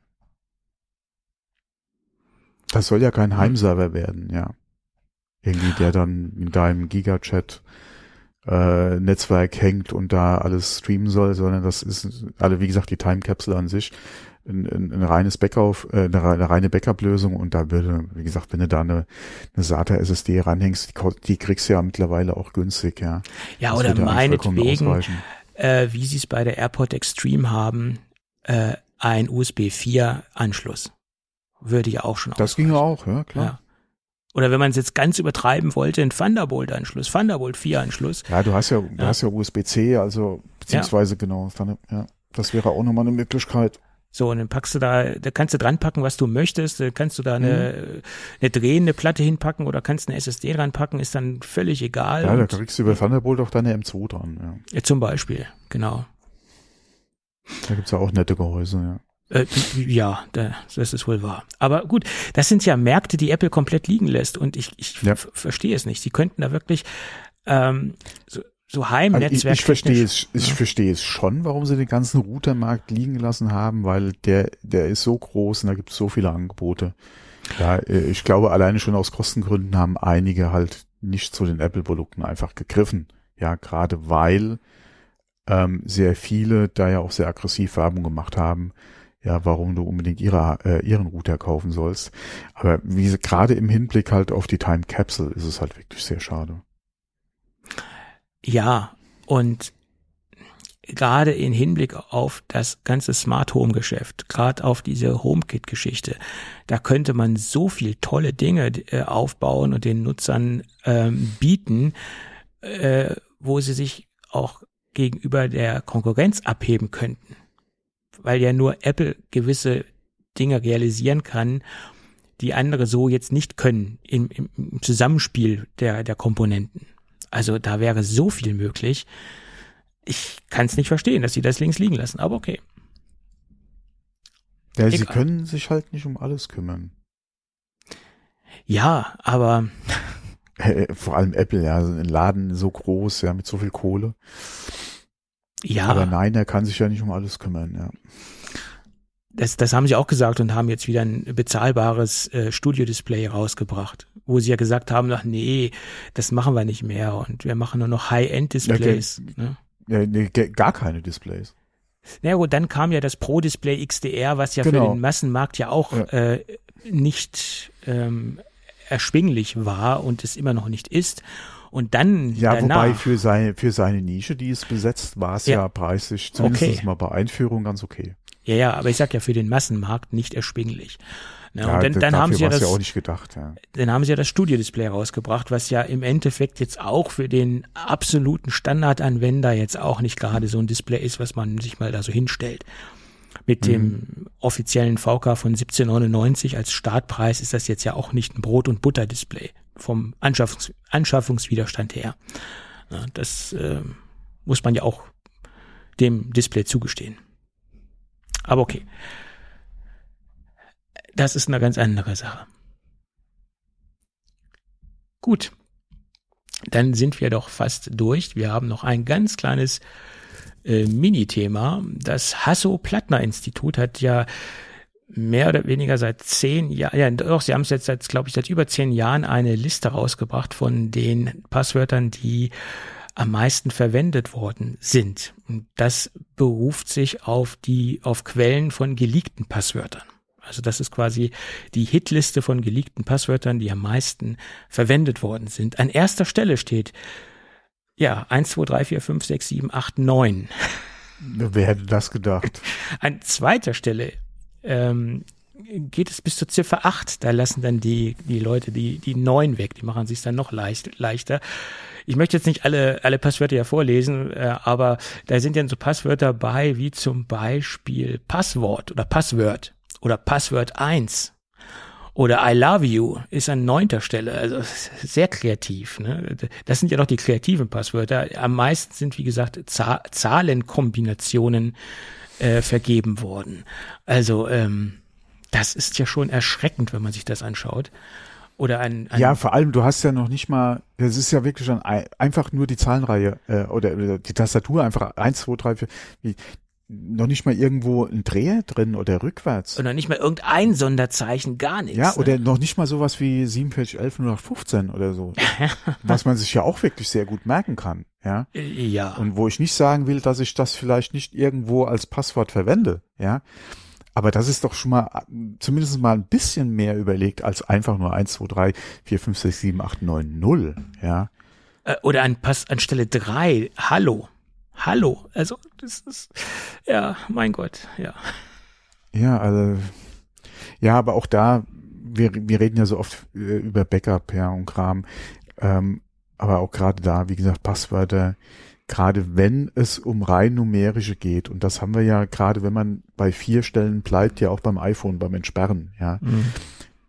Das soll ja kein hm. Heimserver werden, ja. Irgendwie, der dann in deinem Gigachat äh, Netzwerk hängt und da alles streamen soll, sondern das ist, alle wie gesagt, die Time Capsule an sich ein, ein, ein reines Backup, äh, eine, eine reine Backup-Lösung und da würde, wie gesagt, wenn du da eine, eine SATA SSD ranhängst, die, die kriegst du ja mittlerweile auch günstig, ja. Ja, das oder meinetwegen, äh, wie sie es bei der AirPod Extreme haben, äh, ein USB 4 Anschluss. Würde ja auch schon Das ginge auch, ja, klar. Ja. Oder wenn man es jetzt ganz übertreiben wollte, ein Thunderbolt-Anschluss, Thunderbolt 4-Anschluss. Ja, du hast ja, du Ja. hast ja USB-C, also beziehungsweise genau, Thunder- ja, das wäre auch nochmal eine Möglichkeit. So, und dann packst du da, da kannst du dran packen, was du möchtest. Da kannst du da eine, eine drehende Platte hinpacken oder kannst eine SSD dran packen, ist dann völlig egal. Ja, da kriegst du über Thunderbolt auch deine M2 dran. Ja. ja, zum Beispiel, genau. Da gibt's ja auch nette Gehäuse. Ja. Äh, ja, da, das ist wohl wahr. Aber gut, das sind ja Märkte, die Apple komplett liegen lässt und ich, ich Ja. verstehe es nicht. Sie könnten da wirklich ähm, so, so Also ich, Heimnetzwerk. ich verstehe es, ich verstehe es schon, warum sie den ganzen Routermarkt liegen gelassen haben, weil der, der ist so groß und da gibt es so viele Angebote. Ja, äh, ich glaube, alleine schon aus Kostengründen haben einige halt nicht zu den Apple-Produkten einfach gegriffen. Ja, gerade weil ähm, sehr viele da ja auch sehr aggressiv Werbung gemacht haben, ja, warum du unbedingt ihre, äh, ihren Router kaufen sollst. Aber wie sie- gerade im Hinblick halt auf die Time Capsule ist es halt wirklich sehr schade. Ja, und gerade in Hinblick auf das ganze Smart Home Geschäft, gerade auf diese HomeKit Geschichte, da könnte man so viel tolle Dinge äh, aufbauen und den Nutzern ähm, bieten, äh, wo sie sich auch gegenüber der Konkurrenz abheben könnten. Weil ja nur Apple gewisse Dinge realisieren kann, die andere so jetzt nicht können im, im, Zusammenspiel der, der Komponenten. Also da wäre so viel möglich. Ich kann es nicht verstehen, dass sie das links liegen lassen, aber okay. Ja, sie Egal. können sich halt nicht um alles kümmern. Ja, aber Äh, Vor allem Apple, ja, so ein Laden so groß, ja, mit so viel Kohle. ja, Aber nein, er kann sich ja nicht um alles kümmern, ja. das, das haben sie auch gesagt und haben jetzt wieder ein bezahlbares äh, Studio-Display rausgebracht, wo sie ja gesagt haben, ach nee, das machen wir nicht mehr und wir machen nur noch High-End-Displays. ne? ja nee, ge- gar keine Displays. Na ja, gut, dann kam ja das Pro-Display XDR, was ja für Genau. den Massenmarkt ja auch Ja. Äh, nicht ähm, erschwinglich war und es immer noch nicht ist. Und dann Ja, danach, wobei für seine, für seine Nische, die es besetzt, war es Ja. ja. preislich, zumindest Okay. mal bei Einführung ganz okay. ja, ja, aber ich sag ja für den Massenmarkt nicht erschwinglich. Ne, Ja, und dann, dann haben sie ja das, ja auch nicht gedacht, ja. dann haben sie ja das Studio-Display rausgebracht, was ja im Endeffekt jetzt auch für den absoluten Standardanwender jetzt auch nicht gerade so ein Display ist, was man sich mal da so hinstellt. Mit Mhm. dem offiziellen VK von 17,99 als Startpreis ist das jetzt ja auch nicht ein Brot- und Butter-Display vom Anschaffungs Anschaffungswiderstand her. Ja, das äh, muss man ja auch dem Display zugestehen. Aber okay. Das ist eine ganz andere Sache. Gut. Dann sind wir doch fast durch. Wir haben noch ein ganz kleines äh, Mini-Thema. Das Hasso-Plattner-Institut hat ja mehr oder weniger seit zehn Jahren, ja doch, sie haben es jetzt glaube ich, seit über zehn Jahren eine Liste rausgebracht von den Passwörtern, die am meisten verwendet worden sind. Und das beruft sich auf die, auf Quellen von geleakten Passwörtern. Also das ist quasi die Hitliste von geleakten Passwörtern, die am meisten verwendet worden sind. An erster Stelle steht, ja, 1, 2, 3, 4, 5, 6, 7, 8, 9. Wer hätte das gedacht? An zweiter Stelle ähm, geht es bis zur Ziffer 8. Da lassen dann die, die Leute die, die 9 weg. Die machen sich dann noch leicht, leichter. Ich möchte jetzt nicht alle, alle Passwörter ja vorlesen, äh, aber da sind dann so Passwörter bei, wie zum Beispiel Passwort oder Passwort oder Passwort 1 oder I love you ist an neunter Stelle. Also sehr kreativ. Ne? Das sind ja doch die kreativen Passwörter. Am meisten sind, wie gesagt, Za Zahlenkombinationen äh, vergeben worden. Also ähm, das ist ja schon erschreckend, wenn man sich das anschaut. Oder ein, ein Ja, vor allem, du hast ja noch nicht mal, das ist ja wirklich schon ein, einfach nur die Zahlenreihe äh, oder, oder die Tastatur einfach eins, zwei, drei, vier, noch nicht mal irgendwo ein Dreher drin oder rückwärts. oder nicht mal irgendein Sonderzeichen, gar nichts. Ja, ne? oder noch nicht mal sowas wie 4711 0815 oder so. was man sich ja auch wirklich sehr gut merken kann, ja. Äh, Ja. Und wo ich nicht sagen will, dass ich das vielleicht nicht irgendwo als Passwort verwende, ja. Aber das ist doch schon mal zumindest mal ein bisschen mehr überlegt als einfach nur 1, 2, 3, 4, 5, 6, 7, 8, 9, 0, ja. Äh, oder an Pass anstelle drei, Hallo. Hallo. Also das ist ja, mein Gott, ja. Ja, also ja, aber auch da wir, wir reden ja so oft äh, über Backup, ja, und Kram. Ähm, aber auch gerade da, wie gesagt, Passwörter, gerade wenn es um rein numerische geht, und das haben wir ja gerade, wenn man bei vier Stellen bleibt, ja auch beim iPhone, beim Entsperren, ja. Mhm.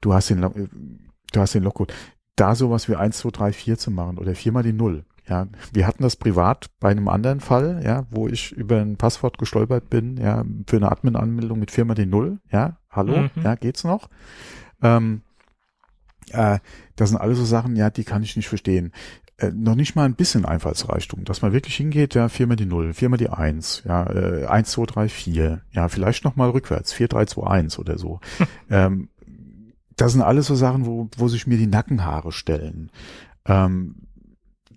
Du hast den, du hast den Logcode. Da sowas wie eins, zwei, drei, vier zu machen oder viermal die Null. Ja, wir hatten das privat bei einem anderen Fall, ja, wo ich über ein Passwort gestolpert bin, ja, für eine Admin-Anmeldung mit die Null, ja, hallo, mhm. ja, geht's noch? Ähm, äh, das sind alles so Sachen, ja, die kann ich nicht verstehen. Äh, noch nicht mal ein bisschen Einfallsreichtum, dass man wirklich hingeht, ja, viermal die Null, viermal die Eins, ja, äh, eins, zwei, drei, vier, ja, vielleicht nochmal rückwärts, vier, drei, zwei, eins oder so. ähm, das sind alles so Sachen, wo, wo sich mir die Nackenhaare stellen. Ähm,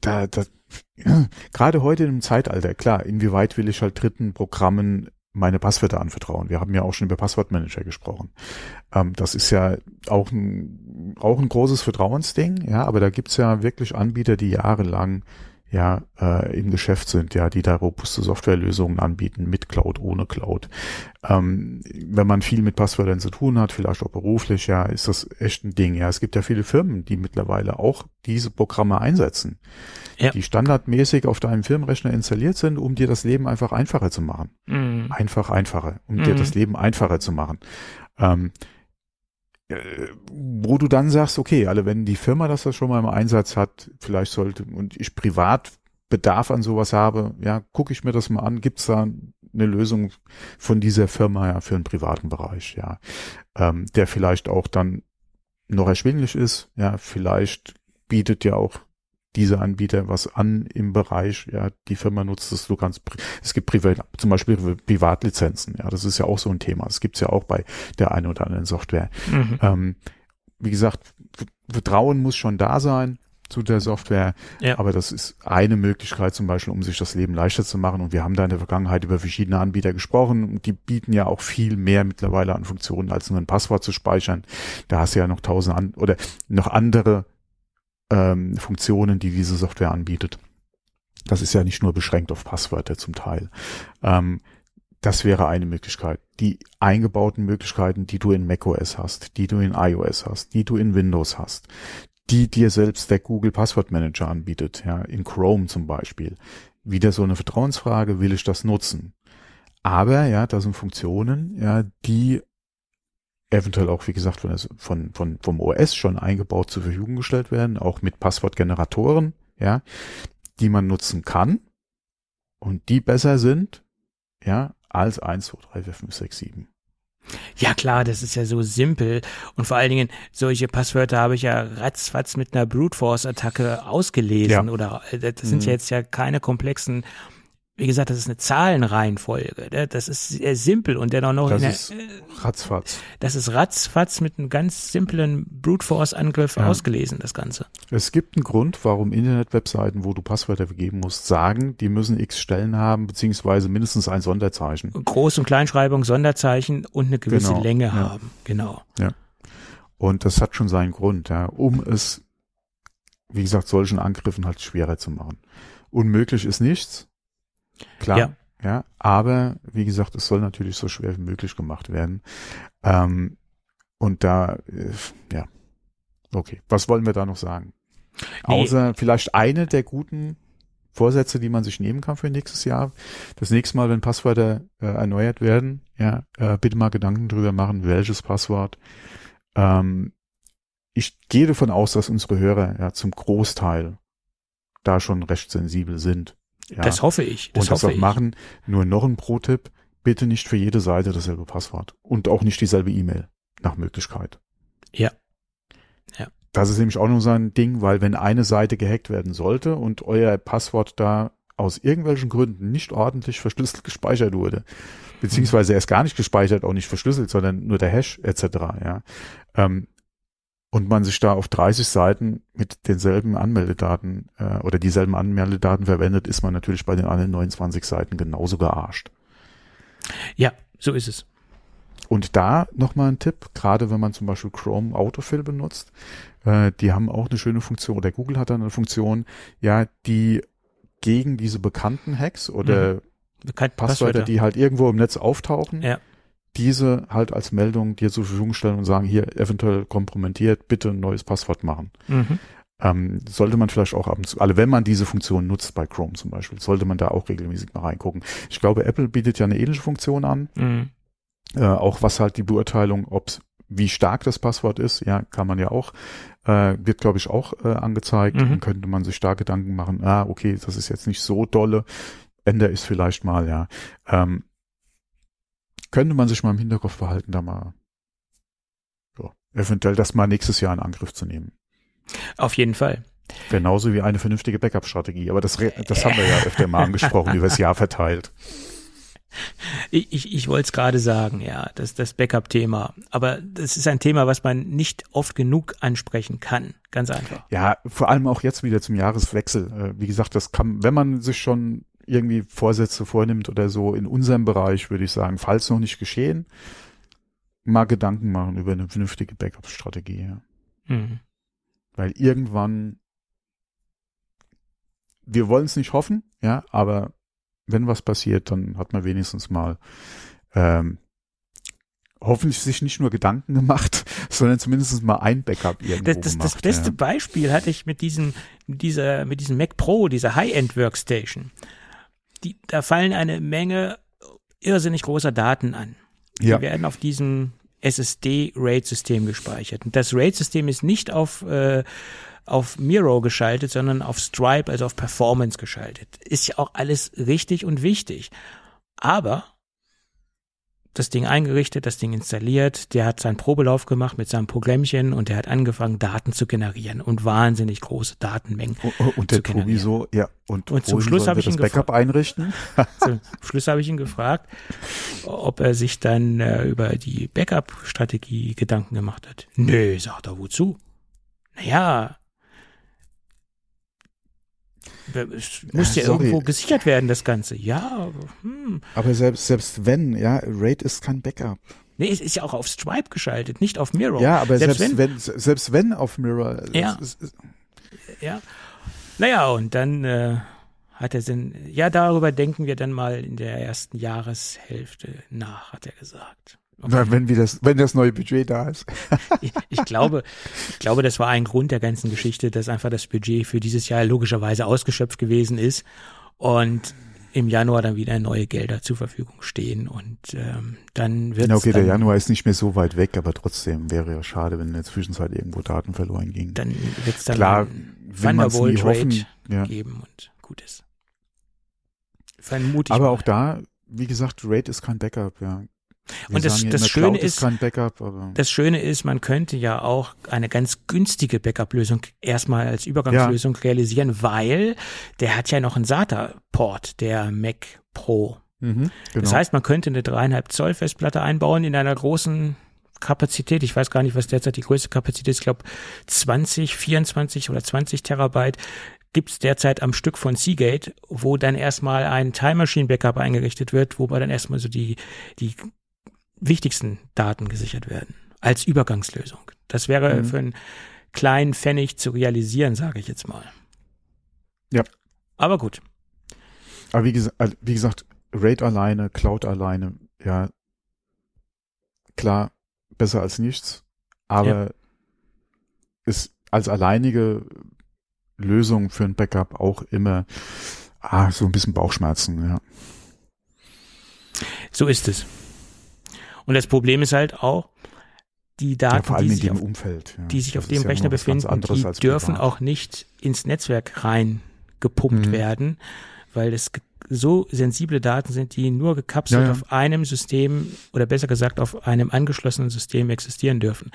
da, da, gerade heute im Zeitalter, klar, inwieweit will ich halt dritten Programmen meine Passwörter anvertrauen. Wir haben ja auch schon über Passwortmanager gesprochen. Ähm, das ist ja auch ein, auch ein großes Vertrauensding, ja, aber da gibt's ja wirklich Anbieter, die jahrelang ja äh, im Geschäft sind, ja, die da robuste Softwarelösungen anbieten, mit Cloud, ohne Cloud. Ähm, wenn man viel mit Passwörtern zu tun hat, vielleicht auch beruflich, ja, ist das echt ein Ding. Ja, es gibt ja viele Firmen, die mittlerweile auch diese Programme einsetzen, ja. die standardmäßig auf deinem Firmenrechner installiert sind, um dir das Leben einfach einfacher zu machen. Mhm. Einfach einfacher, um mhm. dir das Leben einfacher zu machen. Ähm, äh, wo du dann sagst, okay, alle, wenn die Firma das, das schon mal im Einsatz hat, vielleicht sollte und ich privat Bedarf an sowas habe, ja, gucke ich mir das mal an, gibt's da eine Lösung von dieser Firma ja für einen privaten Bereich, ja, ähm, der vielleicht auch dann noch erschwinglich ist, ja, vielleicht bietet ja auch diese Anbieter was an im Bereich, ja, die Firma nutzt es, du kannst, es gibt privat, zum Beispiel Privatlizenzen, ja, das ist ja auch so ein Thema. Das gibt's ja auch bei der einen oder anderen Software. Mhm. Ähm, wie gesagt, Vertrauen muss schon da sein zu der Software, ja. aber das ist eine Möglichkeit zum Beispiel, um sich das Leben leichter zu machen. Und wir haben da in der Vergangenheit über verschiedene Anbieter gesprochen und die bieten ja auch viel mehr mittlerweile an Funktionen, als nur ein Passwort zu speichern. Da hast du ja noch tausend an oder noch andere ähm, Funktionen, die diese Software anbietet. Das ist ja nicht nur beschränkt auf Passwörter zum Teil. Ähm, das wäre eine Möglichkeit. Die eingebauten Möglichkeiten, die du in macOS hast, die du in iOS hast, die du in Windows hast, die dir selbst der Google Passwortmanager anbietet, ja, in Chrome zum Beispiel. Wieder so eine Vertrauensfrage, will ich das nutzen? Aber, ja, da sind Funktionen, ja, die eventuell auch, wie gesagt, von, von, von, vom OS schon eingebaut zur Verfügung gestellt werden, auch mit Passwortgeneratoren, ja, die man nutzen kann und die besser sind, ja, als 1, 2, 3, 4, 5, 6, 7. Ja klar, das ist ja so simpel und vor allen Dingen solche Passwörter habe ich ja ratzfatz mit einer Brute Force Attacke ausgelesen ja. oder äh, das sind mhm. ja jetzt ja keine komplexen wie gesagt, das ist eine Zahlenreihenfolge. Ne? Das ist sehr simpel und dennoch noch. Das der, ist ratzfatz. Das ist ratzfatz mit einem ganz simplen Brute Force Angriff ja. ausgelesen, das Ganze. Es gibt einen Grund, warum Internet-Webseiten, wo du Passwörter vergeben musst, sagen, die müssen x Stellen haben, beziehungsweise mindestens ein Sonderzeichen. Groß- und Kleinschreibung, Sonderzeichen und eine gewisse genau. Länge ja. haben. Genau. Ja. Und das hat schon seinen Grund, ja, um es, wie gesagt, solchen Angriffen halt schwerer zu machen. Unmöglich ist nichts Klar. Ja. ja. Aber wie gesagt, es soll natürlich so schwer wie möglich gemacht werden. Ähm, und da, äh, ja. Okay. Was wollen wir da noch sagen? Nee. Außer vielleicht eine der guten Vorsätze, die man sich nehmen kann für nächstes Jahr. Das nächste Mal, wenn Passwörter äh, erneuert werden, ja, äh, bitte mal Gedanken drüber machen, welches Passwort. Ähm, ich gehe davon aus, dass unsere Hörer ja zum Großteil da schon recht sensibel sind. Ja. Das hoffe ich. Das und das auch ich. machen. Nur noch ein Pro-Tipp. Bitte nicht für jede Seite dasselbe Passwort. Und auch nicht dieselbe E-Mail. Nach Möglichkeit. Ja. Ja. Das ist nämlich auch nur so ein Ding, weil wenn eine Seite gehackt werden sollte und euer Passwort da aus irgendwelchen Gründen nicht ordentlich verschlüsselt gespeichert wurde, beziehungsweise erst gar nicht gespeichert, auch nicht verschlüsselt, sondern nur der Hash etc., ja, ähm, und man sich da auf 30 Seiten mit denselben Anmeldedaten äh, oder dieselben Anmeldedaten verwendet, ist man natürlich bei den anderen 29 Seiten genauso gearscht. Ja, so ist es. Und da nochmal ein Tipp, gerade wenn man zum Beispiel Chrome Autofill benutzt, äh, die haben auch eine schöne Funktion, oder Google hat da eine Funktion, ja, die gegen diese bekannten Hacks oder mhm. Passwörter, die halt irgendwo im Netz auftauchen, ja diese halt als Meldung dir zur Verfügung stellen und sagen, hier eventuell kompromittiert, bitte ein neues Passwort machen. Mhm. Ähm, sollte man vielleicht auch ab und zu, also wenn man diese Funktion nutzt bei Chrome zum Beispiel, sollte man da auch regelmäßig mal reingucken. Ich glaube, Apple bietet ja eine ähnliche Funktion an, Mhm. äh, auch was halt die Beurteilung, ob wie stark das Passwort ist, ja, kann man ja auch, äh, wird glaube ich auch äh, angezeigt. Mhm. Dann könnte man sich da Gedanken machen, ah, okay, das ist jetzt nicht so dolle, ändere ich vielleicht mal, ja. Ähm, könnte man sich mal im Hinterkopf behalten, da mal ja, eventuell das mal nächstes Jahr in Angriff zu nehmen. Auf jeden Fall. Genauso wie eine vernünftige Backup-Strategie. Aber das, das haben wir ja öfter mal angesprochen, über das Jahr verteilt. Ich, ich, ich wollte es gerade sagen, ja, das das Backup-Thema. Aber das ist ein Thema, was man nicht oft genug ansprechen kann. Ganz einfach. Ja, vor allem auch jetzt wieder zum Jahreswechsel. Äh, Wie gesagt, das kann, wenn man sich schon irgendwie Vorsätze vornimmt oder so in unserem Bereich, würde ich sagen, falls noch nicht geschehen, mal Gedanken machen über eine vernünftige Backup-Strategie. Ja. Mhm. Weil irgendwann, wir wollen es nicht hoffen, ja, aber wenn was passiert, dann hat man wenigstens mal ähm, hoffentlich sich nicht nur Gedanken gemacht, sondern zumindest mal ein Backup irgendwo Das, das, gemacht. das beste ja. Beispiel hatte ich mit diesem, mit dieser, mit diesem Mac Pro, dieser High-End Workstation. Die, da fallen eine Menge irrsinnig großer Daten an. Die Ja. werden auf diesem SSD-RAID-System gespeichert. Und das RAID-System ist nicht auf, äh, auf Miro geschaltet, sondern auf Stripe, also auf Performance geschaltet. Ist ja auch alles richtig und wichtig. Aber das Ding eingerichtet, das Ding installiert, der hat seinen Probelauf gemacht mit seinem Programmchen und der hat angefangen, Daten zu generieren und wahnsinnig große Datenmengen. Oh, Und der Tobi so, ja, und, Und zum Schluss habe ich ihn das Backup einrichten. Zum Schluss habe ich ihn gefragt, ob er sich dann äh, über die Backup-Strategie Gedanken gemacht hat. Nö, sagt er, wozu? Naja, muss ja, Ja, irgendwo gesichert werden, das Ganze. Ja, aber, hm. Aber selbst, selbst wenn, ja, RAID ist kein Backup. Nee, es ist ja auch auf Stripe geschaltet, nicht auf Miro. Ja, aber selbst, selbst, wenn, wenn, selbst wenn auf Mirror, Ja. ist- ist- Ja. Naja, und dann äh, hat er Sinn. Ja, darüber denken wir dann mal in der ersten Jahreshälfte nach, hat er gesagt. Na, wenn wir das, wenn das neue Budget da ist. Ich, ich glaube, ich glaube, das war ein Grund der ganzen Geschichte, dass einfach das Budget für dieses Jahr logischerweise ausgeschöpft gewesen ist und im Januar dann wieder neue Gelder zur Verfügung stehen und ähm, dann wird okay, der dann, Januar ist nicht mehr so weit weg, aber trotzdem wäre ja schade, wenn in der Zwischenzeit irgendwo Daten verloren gingen. dann wird's dann Klar, Thunderbolt Raid ja. geben und gut ist. Vermute ich Aber mal. auch da, wie gesagt, RAID ist kein Backup, ja. Wir Und das- ja das Schöne Cloud ist- kein Backup, Das Schöne ist, man könnte ja auch eine ganz günstige Backup-Lösung erstmal als Übergangslösung realisieren, weil der hat ja noch einen SATA-Port, der Mac Pro. mhm, genau. Das heißt, man könnte eine dreieinhalb Zoll Festplatte einbauen in einer großen Kapazität. Ich weiß gar nicht, was derzeit die größte Kapazität ist. Ich glaube 20, 24 oder 20 Terabyte gibt's derzeit am Stück von Seagate, wo dann erstmal ein Time Machine Backup eingerichtet wird, wobei dann erstmal so die, die wichtigsten Daten gesichert werden. Als Übergangslösung. Das wäre Mhm. für einen kleinen Pfennig zu realisieren, sage ich jetzt mal. Ja. Aber gut. Aber wie gesagt, wie gesagt, RAID alleine, Cloud alleine, ja, klar, besser als nichts, aber ist als alleinige Lösung für ein Backup auch immer ah, so ein bisschen Bauchschmerzen, ja. So ist es. Und das Problem ist halt auch, die ja Daten, allem die sich auf, Umfeld. Ja. die sich Das auf dem ja Rechner befinden, die dürfen privat. auch nicht ins Netzwerk rein gepumpt Mhm. werden, weil es so sensible Daten sind, die nur gekapselt Ja, ja. auf einem System oder besser gesagt auf einem angeschlossenen System existieren dürfen.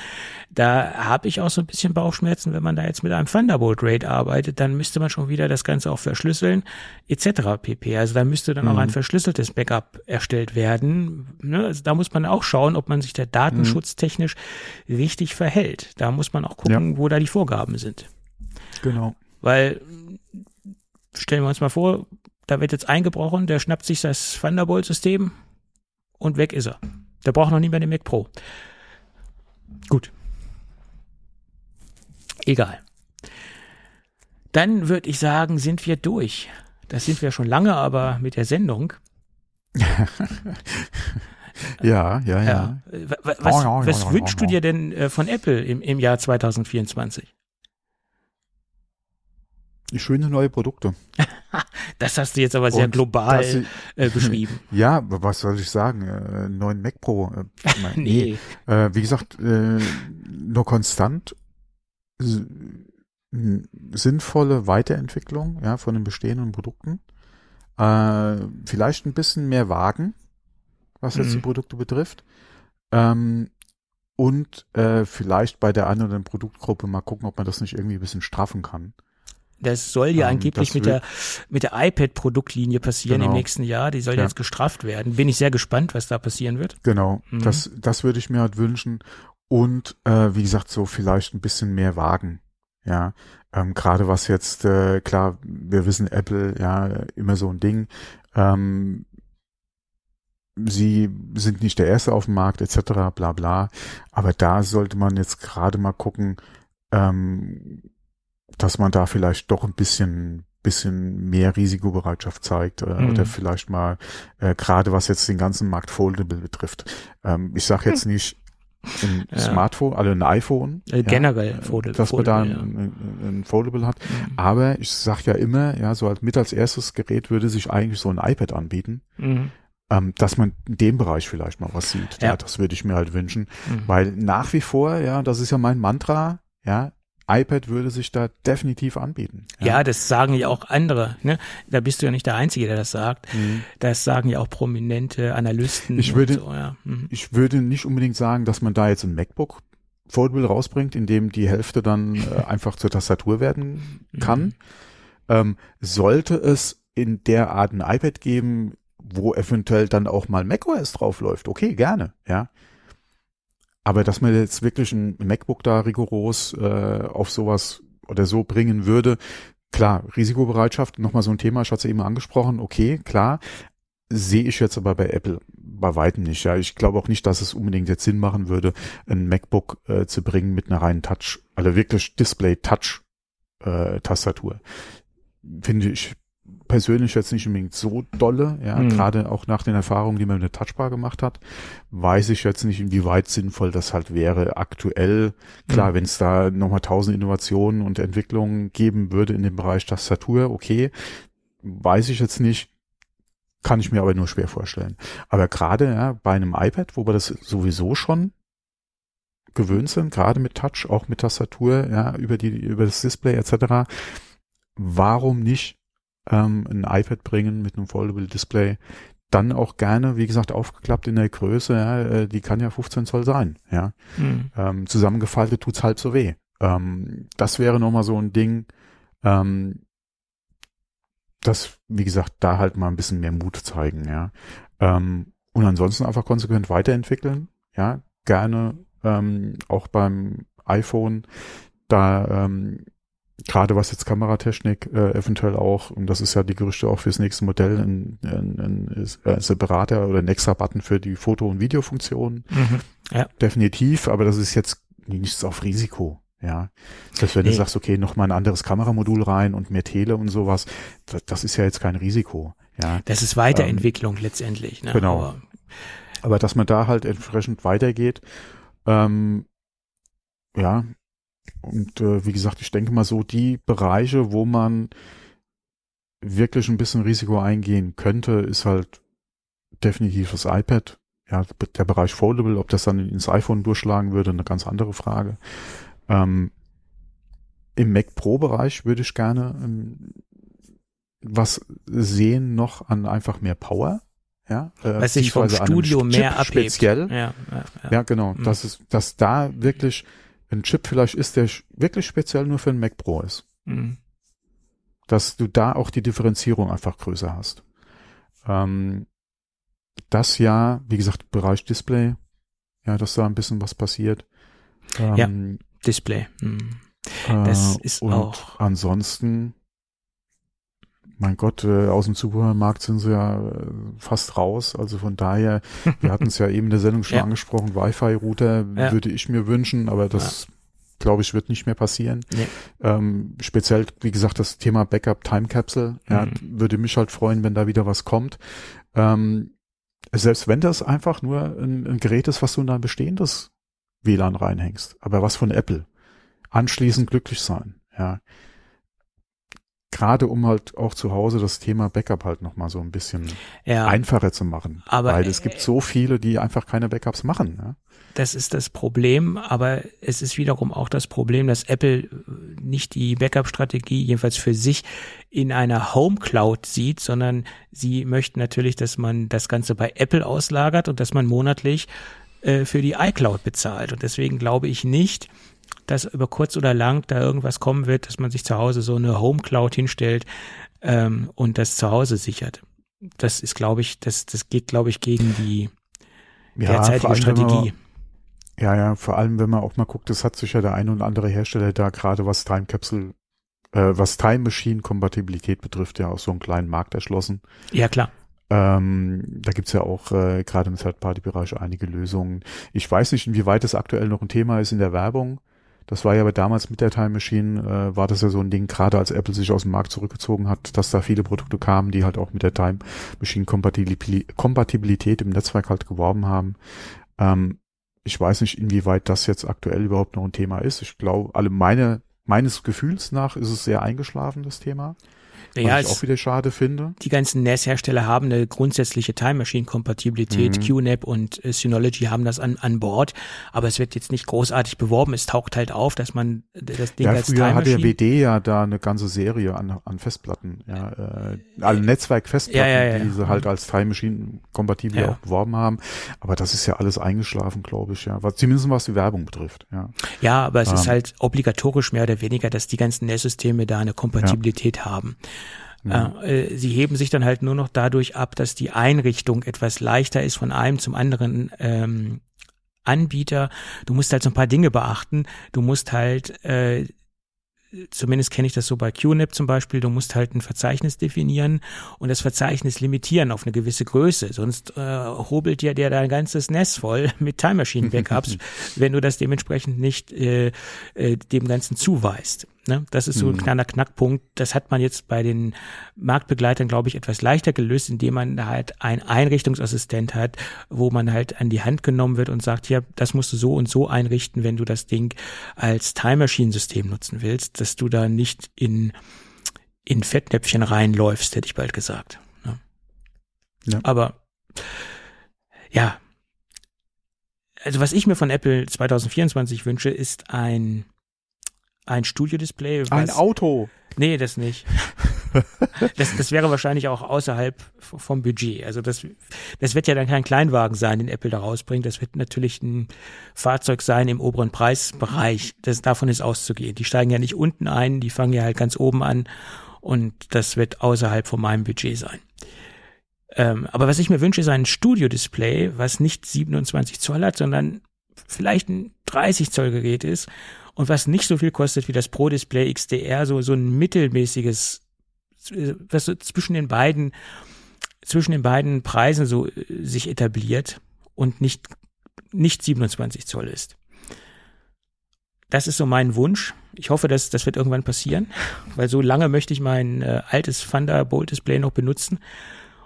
Da habe ich auch so ein bisschen Bauchschmerzen, wenn man da jetzt mit einem Thunderbolt RAID arbeitet, dann müsste man schon wieder das Ganze auch verschlüsseln etc. pp. Also da müsste dann auch Mhm. ein verschlüsseltes Backup erstellt werden. Ne? Also da muss man auch schauen, ob man sich da datenschutztechnisch richtig verhält. Da muss man auch gucken, wo da die Vorgaben sind. Genau. Weil stellen wir uns mal vor, da wird jetzt eingebrochen, der schnappt sich das Thunderbolt-System und weg ist er. Der braucht noch nie mehr den Mac Pro. Gut. Egal. Dann würde ich sagen, sind wir durch. Das sind wir schon lange, aber mit der Sendung. Ja, Ja, ja, ja. Ja. Wa- wa- Was, was wünschst du dir denn äh, von Apple im, im Jahr 2024? Schöne neue Produkte. Das hast du jetzt aber sehr Und global sie- äh, beschrieben. Ja, was soll ich sagen? Äh, neuen Mac Pro. Äh, ich mein, nee. Äh, wie gesagt, äh, nur konstant sinnvolle Weiterentwicklung ja, von den bestehenden Produkten. Äh, vielleicht ein bisschen mehr wagen, was jetzt Mhm. die Produkte betrifft. Ähm, und äh, vielleicht bei der einen oder anderen Produktgruppe mal gucken, ob man das nicht irgendwie ein bisschen straffen kann. Das soll ja Ähm, angeblich mit der, mit der iPad-Produktlinie passieren im Genau. nächsten Jahr. Die soll Ja. jetzt gestraft werden. Bin ich sehr gespannt, was da passieren wird. Genau, Mhm. das, das würde ich mir halt wünschen. Und äh, wie gesagt, so vielleicht ein bisschen mehr wagen. Ja, ähm, gerade was jetzt, äh, klar, wir wissen, Apple, ja, immer so ein Ding. Ähm, sie sind nicht der Erste auf dem Markt, etc., bla bla. Aber da sollte man jetzt gerade mal gucken, ähm, dass man da vielleicht doch ein bisschen bisschen mehr Risikobereitschaft zeigt äh, Mhm. oder vielleicht mal äh, gerade was jetzt den ganzen Markt Foldable betrifft. Ähm, ich sage jetzt nicht ein Ja. Smartphone, also ein iPhone, Äh, generell Foldable- dass man da ein, ein, ein Foldable hat. Mhm. Aber ich sage ja immer, ja, so als mit als erstes Gerät würde sich eigentlich so ein iPad anbieten, Mhm. ähm, dass man in dem Bereich vielleicht mal was sieht. Ja, Ja. das würde ich mir halt wünschen, Mhm. weil nach wie vor, ja, das ist ja mein Mantra, ja, iPad würde sich da definitiv anbieten. Ja, das sagen ja auch andere. Ne? Da bist du ja nicht der Einzige, der das sagt. Mhm. Das sagen ja auch prominente Analysten. Ich würde- so, ja. Mhm. Ich würde nicht unbedingt sagen, dass man da jetzt ein MacBook Foldable rausbringt, in dem die Hälfte dann äh, einfach zur Tastatur werden kann. Mhm. Ähm, sollte es in der Art ein iPad geben, wo eventuell dann auch mal macOS drauf läuft, okay, gerne, ja. Aber dass man jetzt wirklich ein MacBook da rigoros äh, auf sowas oder so bringen würde, klar, Risikobereitschaft, nochmal so ein Thema, ich hatte es eben angesprochen, okay, klar, sehe ich jetzt aber bei Apple bei weitem nicht. Ja, ich glaube auch nicht, dass es unbedingt jetzt Sinn machen würde, ein MacBook äh, zu bringen mit einer reinen Touch, also wirklich Display-Touch-Tastatur. Finde ich persönlich jetzt nicht unbedingt so dolle, ja, Mhm. gerade auch nach den Erfahrungen, die man mit der Touchbar gemacht hat, weiß ich jetzt nicht, inwieweit sinnvoll das halt wäre. Aktuell, klar, Mhm. wenn es da nochmal tausend Innovationen und Entwicklungen geben würde in dem Bereich Tastatur, okay, weiß ich jetzt nicht, kann ich mir aber nur schwer vorstellen. Aber gerade ja, bei einem iPad, wo wir das sowieso schon gewöhnt sind, gerade mit Touch, auch mit Tastatur, ja, über die, über das Display etc., warum nicht ähm, ein iPad bringen mit einem Foldable Display? Dann auch gerne, wie gesagt, aufgeklappt in der Größe, ja, äh, die kann ja 15 Zoll sein, ja. Mhm. Ähm, zusammengefaltet tut's halb so weh. Ähm, das wäre nochmal so ein Ding, ähm, das, wie gesagt, da halt mal ein bisschen mehr Mut zeigen, ja. Ähm, und ansonsten einfach konsequent weiterentwickeln, ja, gerne ähm, auch beim iPhone, da ähm, gerade was jetzt Kameratechnik äh, eventuell auch, und das ist ja die Gerüchte auch fürs nächste Modell, ein, ein, ein, ein separater oder ein extra Button für die Foto- und Videofunktion, Mhm. definitiv, aber das ist jetzt nichts auf Risiko. Ja, selbst wenn du Nee. sagst, okay, noch mal ein anderes Kameramodul rein und mehr Tele und sowas, das, das ist ja jetzt kein Risiko. Ja, Das ist Weiterentwicklung letztendlich. Ne? Ähm, genau. Aber, aber dass man da halt entsprechend weitergeht, ähm, ja, und äh, wie gesagt, ich denke mal so, die Bereiche, wo man wirklich ein bisschen Risiko eingehen könnte, ist halt definitiv das iPad. Ja, der Bereich Foldable, ob das dann ins iPhone durchschlagen würde, eine ganz andere Frage. Ähm, Im Mac Pro Bereich würde ich gerne ähm, was sehen noch an einfach mehr Power. Ja, äh, Was sich vom Studio mehr abhebt. Speziell. ja, ja, ja. Ja, genau. Mhm. Das ist, dass da wirklich ein Chip vielleicht ist, der wirklich speziell nur für den Mac Pro ist. Mhm. Dass du da auch die Differenzierung einfach größer hast. Ähm, das ja, wie gesagt, Bereich Display, ja, dass da ein bisschen was passiert. Ähm, Display. Mhm. äh, das ist und auch- Ansonsten, mein Gott, äh, aus dem Zubehörmarkt sind sie ja äh, fast raus. Also von daher, wir hatten es ja eben in der Sendung schon Ja. angesprochen, Wi-Fi-Router Ja. würde ich mir wünschen, aber das glaube ich wird nicht mehr passieren. Ähm, speziell, wie gesagt, das Thema Backup Time Capsule, ja, Mhm. würde mich halt freuen, wenn da wieder was kommt. Ähm, Selbst wenn das einfach nur ein, ein Gerät ist, was du in dein bestehendes WLAN reinhängst, aber was von Apple. Anschließend glücklich sein, ja. Gerade um halt auch zu Hause das Thema Backup halt nochmal so ein bisschen Ja, einfacher zu machen. Aber, Weil es äh, gibt so viele, die einfach keine Backups machen. Ja? das ist das Problem, aber es ist wiederum auch das Problem, dass Apple nicht die Backup-Strategie jedenfalls für sich in einer Home Cloud sieht, sondern sie möchten natürlich, dass man das Ganze bei Apple auslagert und dass man monatlich äh, für die iCloud bezahlt. Und deswegen glaube ich nicht, dass über kurz oder lang da irgendwas kommen wird, dass man sich zu Hause so eine Home Cloud hinstellt ähm, und das zu Hause sichert. Das ist, glaube ich, das, das geht, glaube ich, gegen die derzeitige wenn man- Strategie. Ja, ja, vor allem, wenn man auch mal guckt, es hat sich ja der ein oder andere Hersteller da gerade was Time Capsule, äh, was Time Machine Kompatibilität betrifft, ja auch so einen kleinen Markt erschlossen. Ja, klar. Ähm, da gibt's ja auch äh, gerade im Third-Party-Bereich einige Lösungen. Ich weiß nicht, inwieweit das aktuell noch ein Thema ist in der Werbung. Das war ja aber damals mit der Time Machine, äh, war das ja so ein Ding, gerade als Apple sich aus dem Markt zurückgezogen hat, dass da viele Produkte kamen, die halt auch mit der Time Machine Kompatibili- Kompatibilität im Netzwerk halt geworben haben. Ähm, ich weiß nicht, inwieweit das jetzt aktuell überhaupt noch ein Thema ist. Ich glaube, alle meine, meines Gefühls nach ist es sehr eingeschlafen, das Thema. Was Ja, ich auch wieder schade finde. die ganzen NAS-Hersteller haben eine grundsätzliche Time Machine-Kompatibilität. Mhm. QNAP und äh, Synology haben das an, an Bord, aber es wird jetzt nicht großartig beworben. Es taucht halt auf, dass man das Ding Ja, als früher Time hatte der Machine. WD ja da eine ganze Serie an, an Festplatten, ja, äh, alle Netzwerkfestplatten, Ja, ja, ja. die sie halt als Time Machine kompatibel Ja. auch beworben haben. Aber das ist ja alles eingeschlafen, glaube ich, ja. Was, zumindest was die Werbung betrifft, ja. Ja, aber es ist Ähm. halt obligatorisch mehr oder weniger, dass die ganzen NAS-Systeme da eine Kompatibilität haben. Äh, äh, sie heben sich dann halt nur noch dadurch ab, dass die Einrichtung etwas leichter ist von einem zum anderen ähm, Anbieter. Du musst halt so ein paar Dinge beachten. Du musst halt äh, Zumindest kenne ich das so bei QNAP zum Beispiel. Du musst halt ein Verzeichnis definieren und das Verzeichnis limitieren auf eine gewisse Größe. Sonst äh, hobelt ja dir dein ganzes Netz voll mit Time Machine Backups, wenn du das dementsprechend nicht äh, äh, dem Ganzen zuweist. Ne? Das ist so ein kleiner Knackpunkt. Das hat man jetzt bei den Marktbegleitern, glaube ich, etwas leichter gelöst, indem man halt einen Einrichtungsassistent hat, wo man halt an die Hand genommen wird und sagt, ja, das musst du so und so einrichten, wenn du das Ding als Time Machine System nutzen willst, dass du da nicht in in Fettnäpfchen reinläufst, hätte ich bald gesagt. Ne? Ja. Aber ja, also was ich mir von Apple 2024 wünsche, ist ein ein Studio-Display. Ein Auto. Nee, das nicht. Das, das wäre wahrscheinlich auch außerhalb vom Budget. Also das, das wird ja dann kein Kleinwagen sein, den Apple da rausbringt. Das wird natürlich ein Fahrzeug sein im oberen Preisbereich. Das, davon ist auszugehen. Die steigen ja nicht unten ein, die fangen ja halt ganz oben an. Und das wird außerhalb von meinem Budget sein. Ähm, aber was ich mir wünsche, ist ein Studio-Display, was nicht 27 Zoll hat, sondern vielleicht ein 30 Zoll Gerät ist und was nicht so viel kostet wie das Pro Display XDR, so, so ein mittelmäßiges, äh, was so zwischen den beiden, zwischen den beiden Preisen so äh, sich etabliert und nicht, nicht 27 Zoll ist. Das ist so mein Wunsch. Ich hoffe, dass das wird irgendwann passieren, weil so lange möchte ich mein äh, altes Thunderbolt Display noch benutzen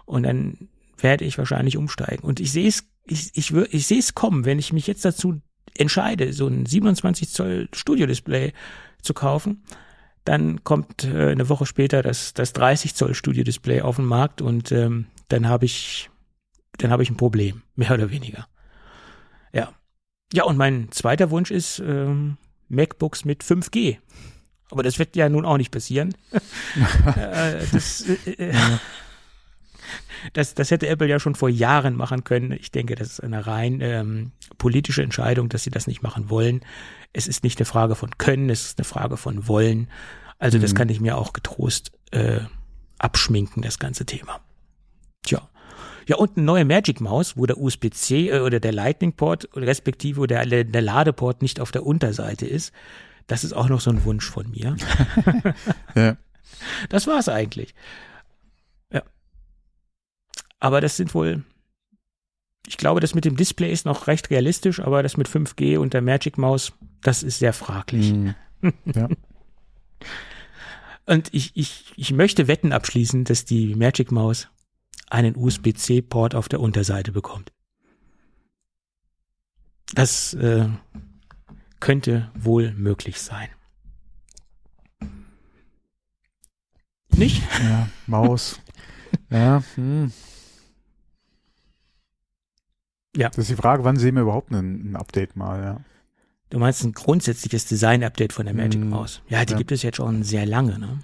und dann werde ich wahrscheinlich umsteigen. Und ich sehe es, ich, ich, ich sehe es kommen, wenn ich mich jetzt dazu entscheide, so ein 27 Zoll Studio-Display zu kaufen, dann kommt äh, eine Woche später das, das 30 Zoll Studio-Display auf den Markt und ähm, dann habe ich, dann habe ich ein Problem, mehr oder weniger. Ja. Ja, und mein zweiter Wunsch ist ähm, MacBooks mit 5G. Aber das wird ja nun auch nicht passieren. äh, das, äh, äh, das, das hätte Apple ja schon vor Jahren machen können. Ich denke, das ist eine rein ähm, politische Entscheidung, dass sie das nicht machen wollen. Es ist nicht eine Frage von Können, es ist eine Frage von Wollen. Also das Mhm. kann ich mir auch getrost äh, abschminken, das ganze Thema. Tja. Ja, und eine neue Magic Maus, wo der USB-C äh, oder der Lightning-Port, respektive wo der, der Ladeport nicht auf der Unterseite ist. Das ist auch noch so ein Wunsch von mir. Ja. Das war's eigentlich. Aber das sind wohl, ich glaube, das mit dem Display ist noch recht realistisch, aber das mit 5G und der Magic Maus, das ist sehr fraglich. Mhm. ja. Und ich, ich, ich möchte Wetten abschließen, dass die Magic Maus einen USB-C-Port auf der Unterseite bekommt. Das äh, könnte wohl möglich sein. Nicht? Ja, Maus. ja, hm. Ja. Das ist die Frage, wann sehen wir überhaupt ein, ein Update mal, ja. Du meinst ein grundsätzliches Design-Update von der Magic Mm, Maus? Ja, die ja. gibt es jetzt schon sehr lange, ne?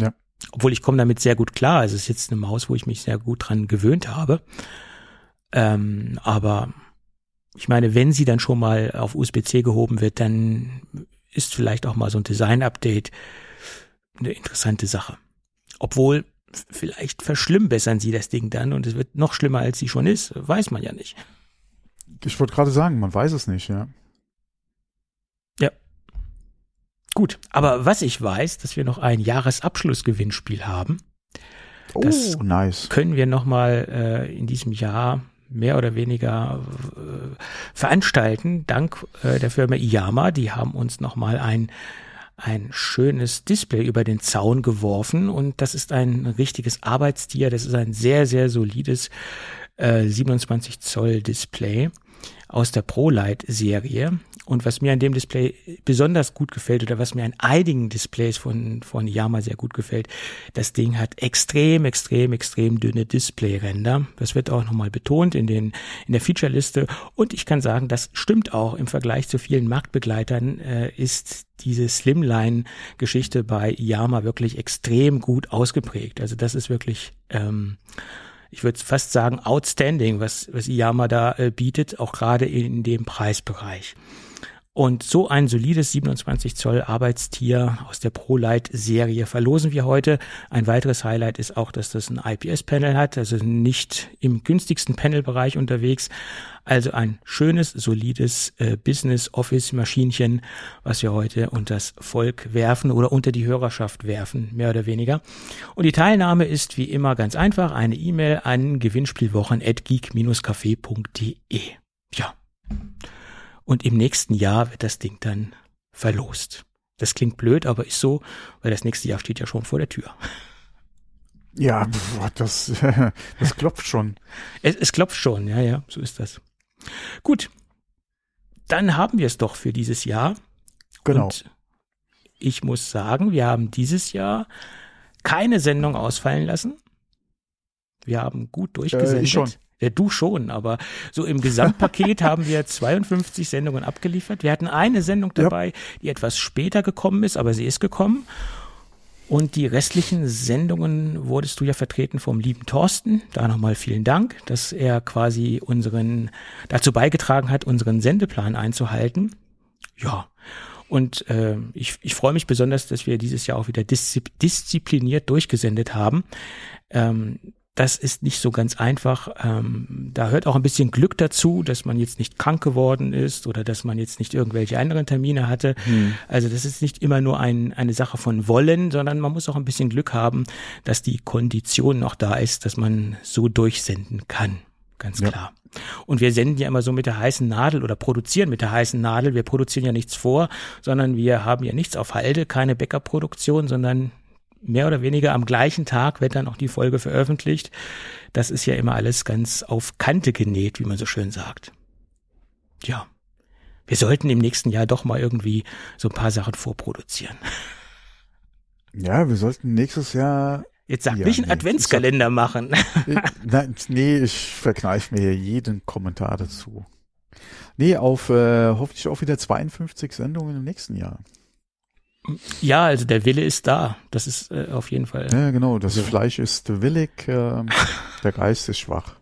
Ja. Obwohl ich komme damit sehr gut klar. Es ist jetzt eine Maus, wo ich mich sehr gut dran gewöhnt habe. Ähm, aber ich meine, wenn sie dann schon mal auf USB-C gehoben wird, dann ist vielleicht auch mal so ein Design-Update eine interessante Sache. Obwohl, vielleicht verschlimmbessern sie das Ding dann und es wird noch schlimmer, als sie schon ist. Weiß man ja nicht. Ich wollte gerade sagen, man weiß es nicht, ja. Gut, aber was ich weiß, dass wir noch ein Jahresabschlussgewinnspiel haben, Oh, Das- nice. können wir nochmal äh, in diesem Jahr mehr oder weniger äh, veranstalten, dank äh, der Firma Iyama. Die haben uns nochmal ein, ein schönes Display über den Zaun geworfen und das ist ein richtiges Arbeitstier. Das ist ein sehr, sehr solides äh, 27 Zoll Display aus der ProLight-Serie. Und was mir an dem Display besonders gut gefällt oder was mir an einigen Displays von, von Yama sehr gut gefällt, das Ding hat extrem, extrem, extrem dünne Displayränder. Das wird auch nochmal betont in, den, in der Featureliste. Und ich kann sagen, das stimmt auch im Vergleich zu vielen Marktbegleitern äh, ist diese Slimline-Geschichte bei Yama wirklich extrem gut ausgeprägt. Also das ist wirklich ähm, ich würde fast sagen, outstanding, was, was Iyama da äh, bietet, auch gerade in dem Preisbereich. Und so ein solides 27 Zoll Arbeitstier aus der ProLight-Serie verlosen wir heute. Ein weiteres Highlight ist auch, dass das ein IPS-Panel hat, also nicht im günstigsten Panelbereich unterwegs. Also ein schönes, solides äh, Business-Office-Maschinchen, was wir heute unter das Volk werfen oder unter die Hörerschaft werfen, mehr oder weniger. Und die Teilnahme ist wie immer ganz einfach. Eine E-Mail an gewinnspielwochen.geek-café.de. Ja. Und im nächsten Jahr wird das Ding dann verlost. Das klingt blöd, aber ist so, weil das nächste Jahr steht ja schon vor der Tür. Ja, das, das klopft schon. Es, es klopft schon, ja, ja, so ist das. Gut, dann haben wir es doch für dieses Jahr. Genau. Und ich muss sagen, wir haben dieses Jahr keine Sendung ausfallen lassen. Wir haben gut durchgesendet. Äh, ich schon. Ja, du schon, aber so im Gesamtpaket haben wir 52 Sendungen abgeliefert. Wir hatten eine Sendung Ja. dabei, die etwas später gekommen ist, aber sie ist gekommen. Und die restlichen Sendungen wurdest du ja vertreten vom lieben Thorsten. Da nochmal vielen Dank, dass er quasi unseren, dazu beigetragen hat, unseren Sendeplan einzuhalten. Ja. Und äh, ich, ich freue mich besonders, dass wir dieses Jahr auch wieder diszi diszipliniert durchgesendet haben. Ähm, das ist nicht so ganz einfach. Ähm, da hört auch ein bisschen Glück dazu, dass man jetzt nicht krank geworden ist oder dass man jetzt nicht irgendwelche anderen Termine hatte. Also das ist nicht immer nur ein, eine Sache von Wollen, sondern man muss auch ein bisschen Glück haben, dass die Kondition noch da ist, dass man so durchsenden kann. Ganz Ja. klar. Und wir senden ja immer so mit der heißen Nadel oder produzieren mit der heißen Nadel. Wir produzieren ja nichts vor, sondern wir haben ja nichts auf Halde, keine Backup-Produktion, sondern mehr oder weniger am gleichen Tag wird dann auch die Folge veröffentlicht. Das ist ja immer alles ganz auf Kante genäht, wie man so schön sagt. Ja. Wir sollten im nächsten Jahr doch mal irgendwie so ein paar Sachen vorproduzieren. Ja, wir sollten nächstes Jahr. Jetzt sag Ja, nicht einen nee, Adventskalender machen. Äh, Nein, nee, ich verkneife mir jeden Kommentar dazu. Nee, auf äh, hoffentlich auch wieder 52 Sendungen im nächsten Jahr. Ja, also der Wille ist da. Das ist äh, auf jeden Fall. Ja, genau. Das So. Fleisch ist willig, äh, der Geist ist schwach.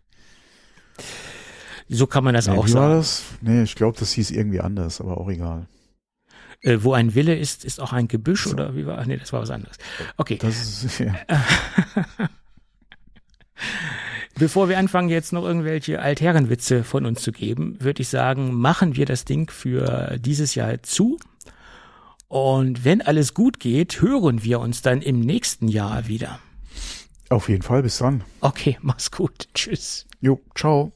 So kann man das Nee, auch wie war sagen. das? Nee, ich glaube, das hieß irgendwie anders, aber auch egal. Äh, wo ein Wille ist, ist auch ein Gebüsch So. oder wie war? Ach nee, das war was anderes. Okay. Das ist, ja. Bevor wir anfangen, jetzt noch irgendwelche Altherrenwitze von uns zu geben, würde ich sagen, machen wir das Ding für dieses Jahr zu. Und wenn alles gut geht, hören wir uns dann im nächsten Jahr wieder. Auf jeden Fall, bis dann. Okay, mach's gut. Tschüss. Jo, ciao.